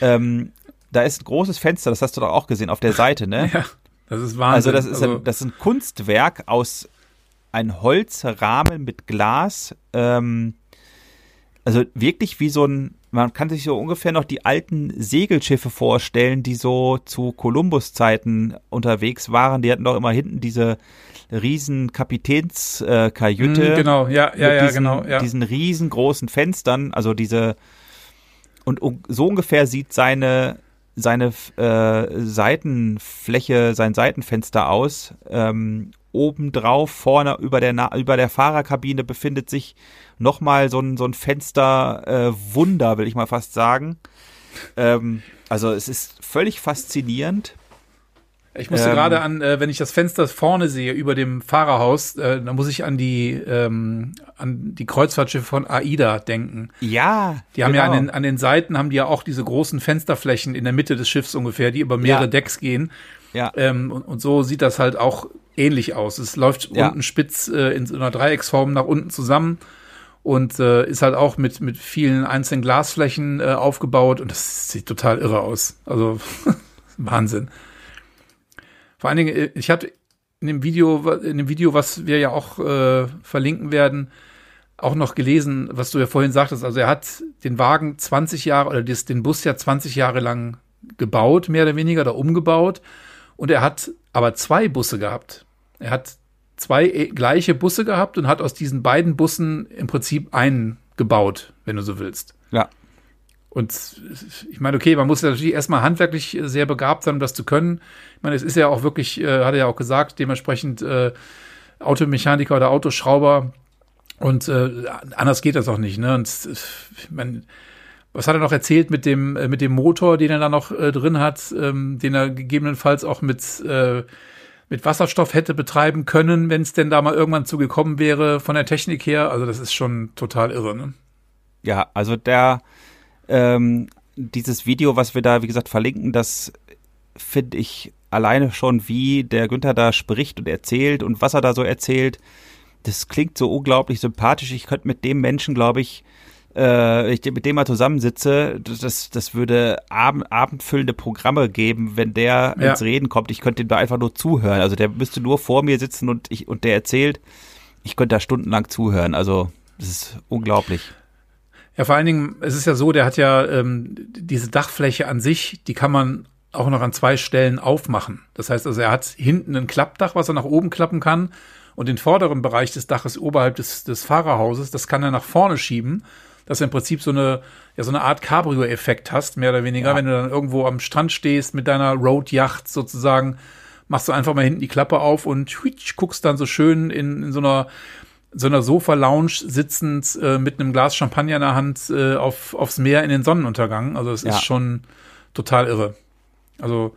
Ähm, da ist ein großes Fenster, das hast du doch auch gesehen auf der Seite, ne? ja, das ist Wahnsinn. Also das ist, ein, das ist ein Kunstwerk aus ein Holzrahmen mit Glas. Ähm, also wirklich wie so ein, man kann sich so ungefähr noch die alten Segelschiffe vorstellen, die so zu Kolumbus-Zeiten unterwegs waren. Die hatten doch immer hinten diese riesen Kapitänskajüte. Äh, Mhm, genau, ja, ja, ja, diesen, genau, ja. diesen riesengroßen Fenstern, also diese und un- so ungefähr sieht seine seine äh, Seitenfläche, sein Seitenfenster aus. Ähm, obendrauf, vorne über der über der Fahrerkabine befindet sich nochmal so ein so ein Fenster äh, will ich mal fast sagen. Ähm, also es ist völlig faszinierend. Ich musste ähm, gerade an, äh, wenn ich das Fenster vorne sehe über dem Fahrerhaus, äh, da muss ich an die ähm, an die Kreuzfahrtschiffe von AIDA denken. Ja. Die haben genau. ja an den, an den Seiten haben die ja auch diese großen Fensterflächen in der Mitte des Schiffs ungefähr, die über mehrere ja. Decks gehen. Ja. Ähm, und, und so sieht das halt auch ähnlich aus. Es läuft ja. unten spitz äh, in so einer Dreiecksform nach unten zusammen und äh, ist halt auch mit mit vielen einzelnen Glasflächen äh, aufgebaut und das sieht total irre aus. Also Wahnsinn. Vor allen Dingen, äh, ich hatte in dem Video, in dem Video, was wir ja auch äh, verlinken werden, auch noch gelesen, was du ja vorhin sagtest. Also er hat den Wagen 20 Jahre oder das, den Bus ja 20 Jahre lang gebaut, mehr oder weniger, oder umgebaut. Und er hat aber zwei Busse gehabt. Er hat zwei äh, gleiche Busse gehabt und hat aus diesen beiden Bussen im Prinzip einen gebaut, wenn du so willst. Ja. Und ich meine, okay, man muss natürlich erstmal handwerklich sehr begabt sein, um das zu können. Ich meine, es ist ja auch wirklich, äh, hat er ja auch gesagt, dementsprechend äh, Automechaniker oder Autoschrauber. Und äh, anders geht das auch nicht. Ne? Und ich meine, was hat er noch erzählt mit dem äh, mit dem Motor, den er da noch äh, drin hat, ähm, den er gegebenenfalls auch mit äh, mit Wasserstoff hätte betreiben können, wenn es denn da mal irgendwann zugekommen wäre von der Technik her. Also das ist schon total irre. Ne? Ja, also der ähm, dieses Video, was wir da, wie gesagt, verlinken, das finde ich alleine schon, wie der Günther da spricht und erzählt und was er da so erzählt. Das klingt so unglaublich sympathisch. Ich könnte mit dem Menschen, glaube ich, äh, ich mit dem mal zusammensitze, das, das würde abend, abendfüllende Programme geben, wenn der ja. ins Reden kommt. Ich könnte ihm da einfach nur zuhören. Also der müsste nur vor mir sitzen und ich und der erzählt. Ich könnte da stundenlang zuhören. Also das ist unglaublich. Ja, vor allen Dingen, es ist ja so, der hat ja ähm, diese Dachfläche an sich, die kann man auch noch an zwei Stellen aufmachen. Das heißt also, er hat hinten ein Klappdach, was er nach oben klappen kann. Und den vorderen Bereich des Daches oberhalb des, des Fahrerhauses, das kann er nach vorne schieben, dass du im Prinzip so eine, ja, so eine Art Cabrio-Effekt hast, mehr oder weniger. Ja. Wenn du dann irgendwo am Strand stehst mit deiner Road-Yacht sozusagen, machst du einfach mal hinten die Klappe auf und guckst dann so schön in, in so einer so einer Sofa-Lounge sitzend äh, mit einem Glas Champagner in der Hand äh, auf, aufs Meer in den Sonnenuntergang. Also es ja. ist schon total irre. Also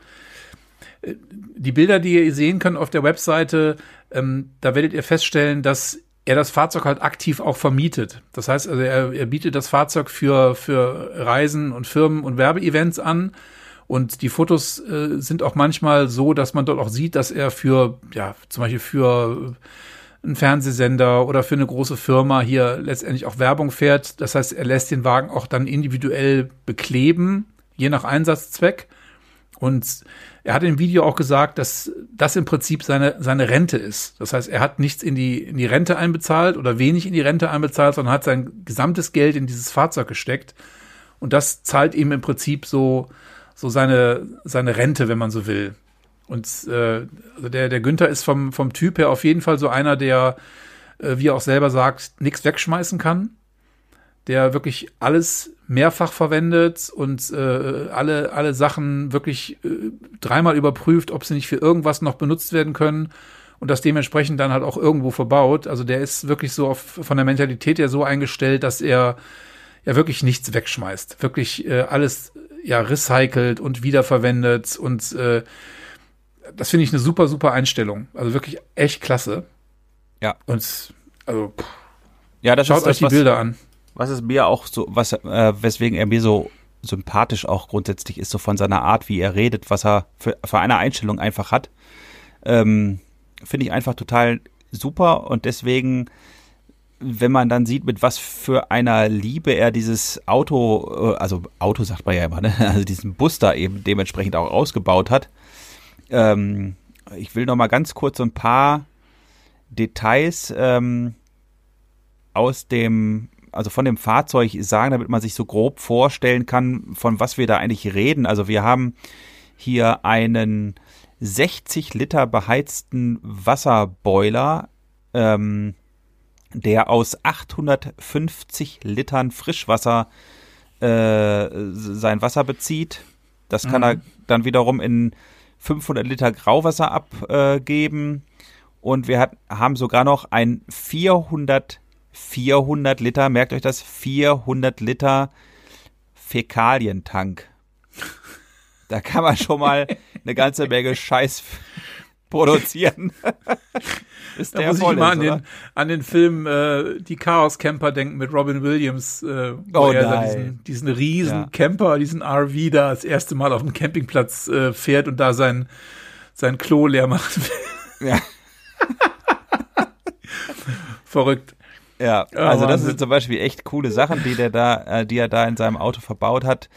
äh, die Bilder, die ihr sehen könnt auf der Webseite, ähm, da werdet ihr feststellen, dass er das Fahrzeug halt aktiv auch vermietet. Das heißt, also er, er bietet das Fahrzeug für, für Reisen und Firmen und Werbeevents an. Und die Fotos äh, sind auch manchmal so, dass man dort auch sieht, dass er für, ja, zum Beispiel für ein Fernsehsender oder für eine große Firma hier letztendlich auch Werbung fährt. Das heißt, er lässt den Wagen auch dann individuell bekleben, je nach Einsatzzweck. Und er hat im Video auch gesagt, dass das im Prinzip seine, seine Rente ist. Das heißt, er hat nichts in die, in die Rente einbezahlt oder wenig in die Rente einbezahlt, sondern hat sein gesamtes Geld in dieses Fahrzeug gesteckt. Und das zahlt ihm im Prinzip so, so seine, seine Rente, wenn man so will. Und äh, also der, der Günther ist vom, vom Typ her auf jeden Fall so einer, der, äh, wie er auch selber sagt, nichts wegschmeißen kann. Der wirklich alles mehrfach verwendet und äh, alle, alle Sachen wirklich äh, dreimal überprüft, ob sie nicht für irgendwas noch benutzt werden können und das dementsprechend dann halt auch irgendwo verbaut. Also der ist wirklich so auf, von der Mentalität her so eingestellt, dass er ja wirklich nichts wegschmeißt. Wirklich äh, alles ja recycelt und wiederverwendet und äh, das finde ich eine super, super Einstellung. Also wirklich echt klasse. Ja. Und also pff. ja, das schaut ist euch die was, Bilder an. Was ist mir auch so, was, äh, weswegen er mir so sympathisch auch grundsätzlich ist, so von seiner Art, wie er redet, was er für, für eine Einstellung einfach hat, ähm, finde ich einfach total super und deswegen wenn man dann sieht, mit was für einer Liebe er dieses Auto, äh, also Auto sagt man ja immer, ne? also diesen Bus da eben dementsprechend auch ausgebaut hat, ähm, ich will noch mal ganz kurz so ein paar Details ähm, aus dem, also von dem Fahrzeug sagen, damit man sich so grob vorstellen kann, von was wir da eigentlich reden. Also wir haben hier einen 60 Liter beheizten Wasserboiler, ähm, der aus 850 Litern Frischwasser äh, sein Wasser bezieht. Das kann mhm. er dann wiederum in 500 Liter Grauwasser abgeben und wir hat, haben sogar noch ein 400 400 Liter, merkt euch das, 400 Liter Fäkalientank. Da kann man schon mal eine ganze Menge Scheiß produzieren. ist da muss ich immer an den, an den Film äh, Die Chaos Camper denken mit Robin Williams, äh, wo oh, er da diesen, diesen riesen ja. Camper, diesen RV da das erste Mal auf dem Campingplatz äh, fährt und da sein, sein Klo leer macht. Ja. Verrückt. Ja, also das sind zum Beispiel echt coole Sachen, die der da, äh, die er da in seinem Auto verbaut hat.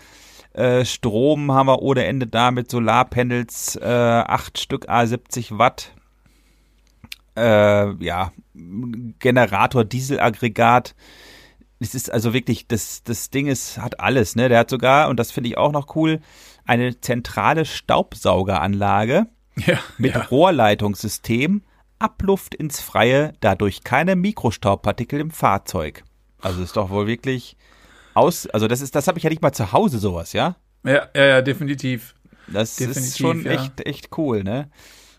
Äh, Strom haben wir ohne Ende da mit Solarpanels, äh, acht Stück A70 Watt. Äh, ja, Generator, Dieselaggregat. Es ist also wirklich, das, das Ding ist, hat alles, ne? Der hat sogar, und das finde ich auch noch cool, eine zentrale Staubsaugeranlage ja, mit ja. Rohrleitungssystem Abluft ins Freie, dadurch keine Mikrostaubpartikel im Fahrzeug. Also ist doch wohl wirklich aus, also das ist, das habe ich ja nicht mal zu Hause sowas, ja? Ja, ja, ja definitiv. Das definitiv, ist schon ja. echt, echt cool, ne?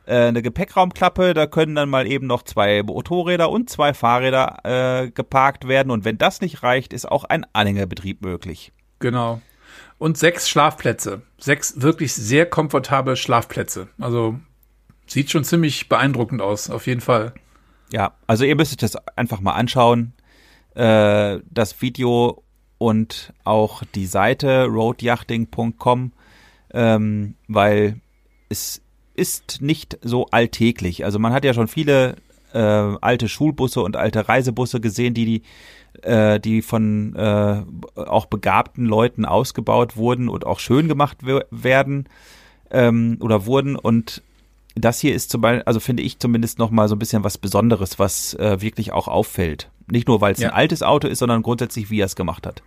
Äh, eine Gepäckraumklappe, da können dann mal eben noch zwei Motorräder und zwei Fahrräder äh, geparkt werden und wenn das nicht reicht, ist auch ein Anhängerbetrieb möglich. Genau. Und sechs Schlafplätze. Sechs wirklich sehr komfortable Schlafplätze. Also Sieht schon ziemlich beeindruckend aus, auf jeden Fall. Ja, also ihr müsstet das einfach mal anschauen. Äh, das Video und auch die Seite roadyachting.com, ähm, weil es ist nicht so alltäglich. Also man hat ja schon viele äh, alte Schulbusse und alte Reisebusse gesehen, die die äh, die von äh, auch begabten Leuten ausgebaut wurden und auch schön gemacht werden ähm, oder wurden und das hier ist zum Beispiel, also finde ich zumindest noch mal so ein bisschen was Besonderes, was äh, wirklich auch auffällt. Nicht nur, weil es ja. ein altes Auto ist, sondern grundsätzlich, wie er es gemacht hat.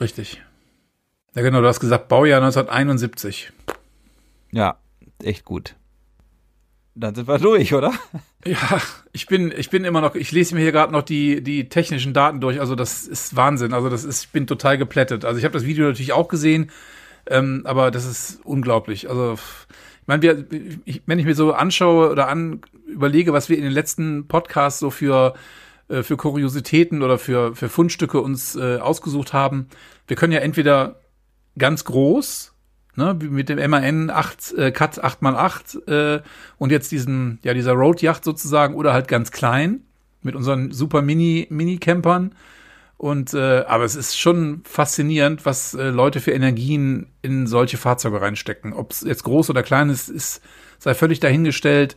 Richtig. Ja, genau, du hast gesagt, Baujahr 1971. Ja, echt gut. Dann sind wir durch, oder? Ja, ich bin, ich bin immer noch, ich lese mir hier gerade noch die, die technischen Daten durch. Also das ist Wahnsinn. Also das ist, ich bin total geplättet. Also ich habe das Video natürlich auch gesehen, ähm, aber das ist unglaublich. Also meine, wir, ich, wenn ich mir so anschaue oder an überlege, was wir in den letzten Podcasts so für äh, für Kuriositäten oder für für Fundstücke uns äh, ausgesucht haben, wir können ja entweder ganz groß, ne, mit dem MAN 8 äh, Cut 8x8 äh, und jetzt diesen ja dieser Road Yacht sozusagen oder halt ganz klein mit unseren super Mini Mini Campern und äh, aber es ist schon faszinierend, was äh, Leute für Energien in solche Fahrzeuge reinstecken. Ob es jetzt groß oder klein ist, ist sei völlig dahingestellt.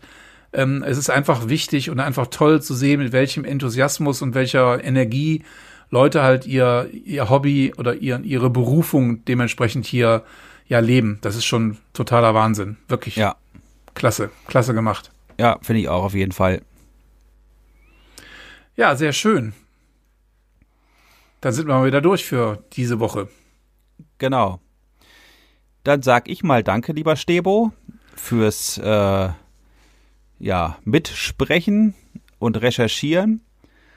Ähm, es ist einfach wichtig und einfach toll zu sehen, mit welchem Enthusiasmus und welcher Energie Leute halt ihr ihr Hobby oder ihr, ihre Berufung dementsprechend hier ja leben. Das ist schon totaler Wahnsinn. Wirklich. Ja. Klasse, klasse gemacht. Ja, finde ich auch auf jeden Fall. Ja, sehr schön. Dann sind wir mal wieder durch für diese Woche. Genau. Dann sag ich mal Danke, lieber Stebo, fürs äh, ja, Mitsprechen und Recherchieren.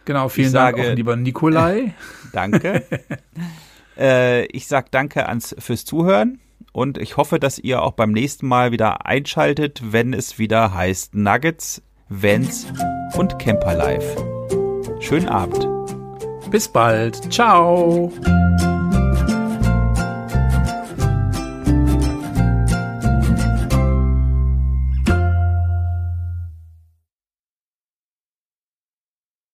Genau, vielen ich Dank sage, auch, lieber Nikolai. danke. äh, ich sag Danke ans, fürs Zuhören und ich hoffe, dass ihr auch beim nächsten Mal wieder einschaltet, wenn es wieder heißt Nuggets, Vans und Camper Life. Schönen Abend bis bald. Ciao.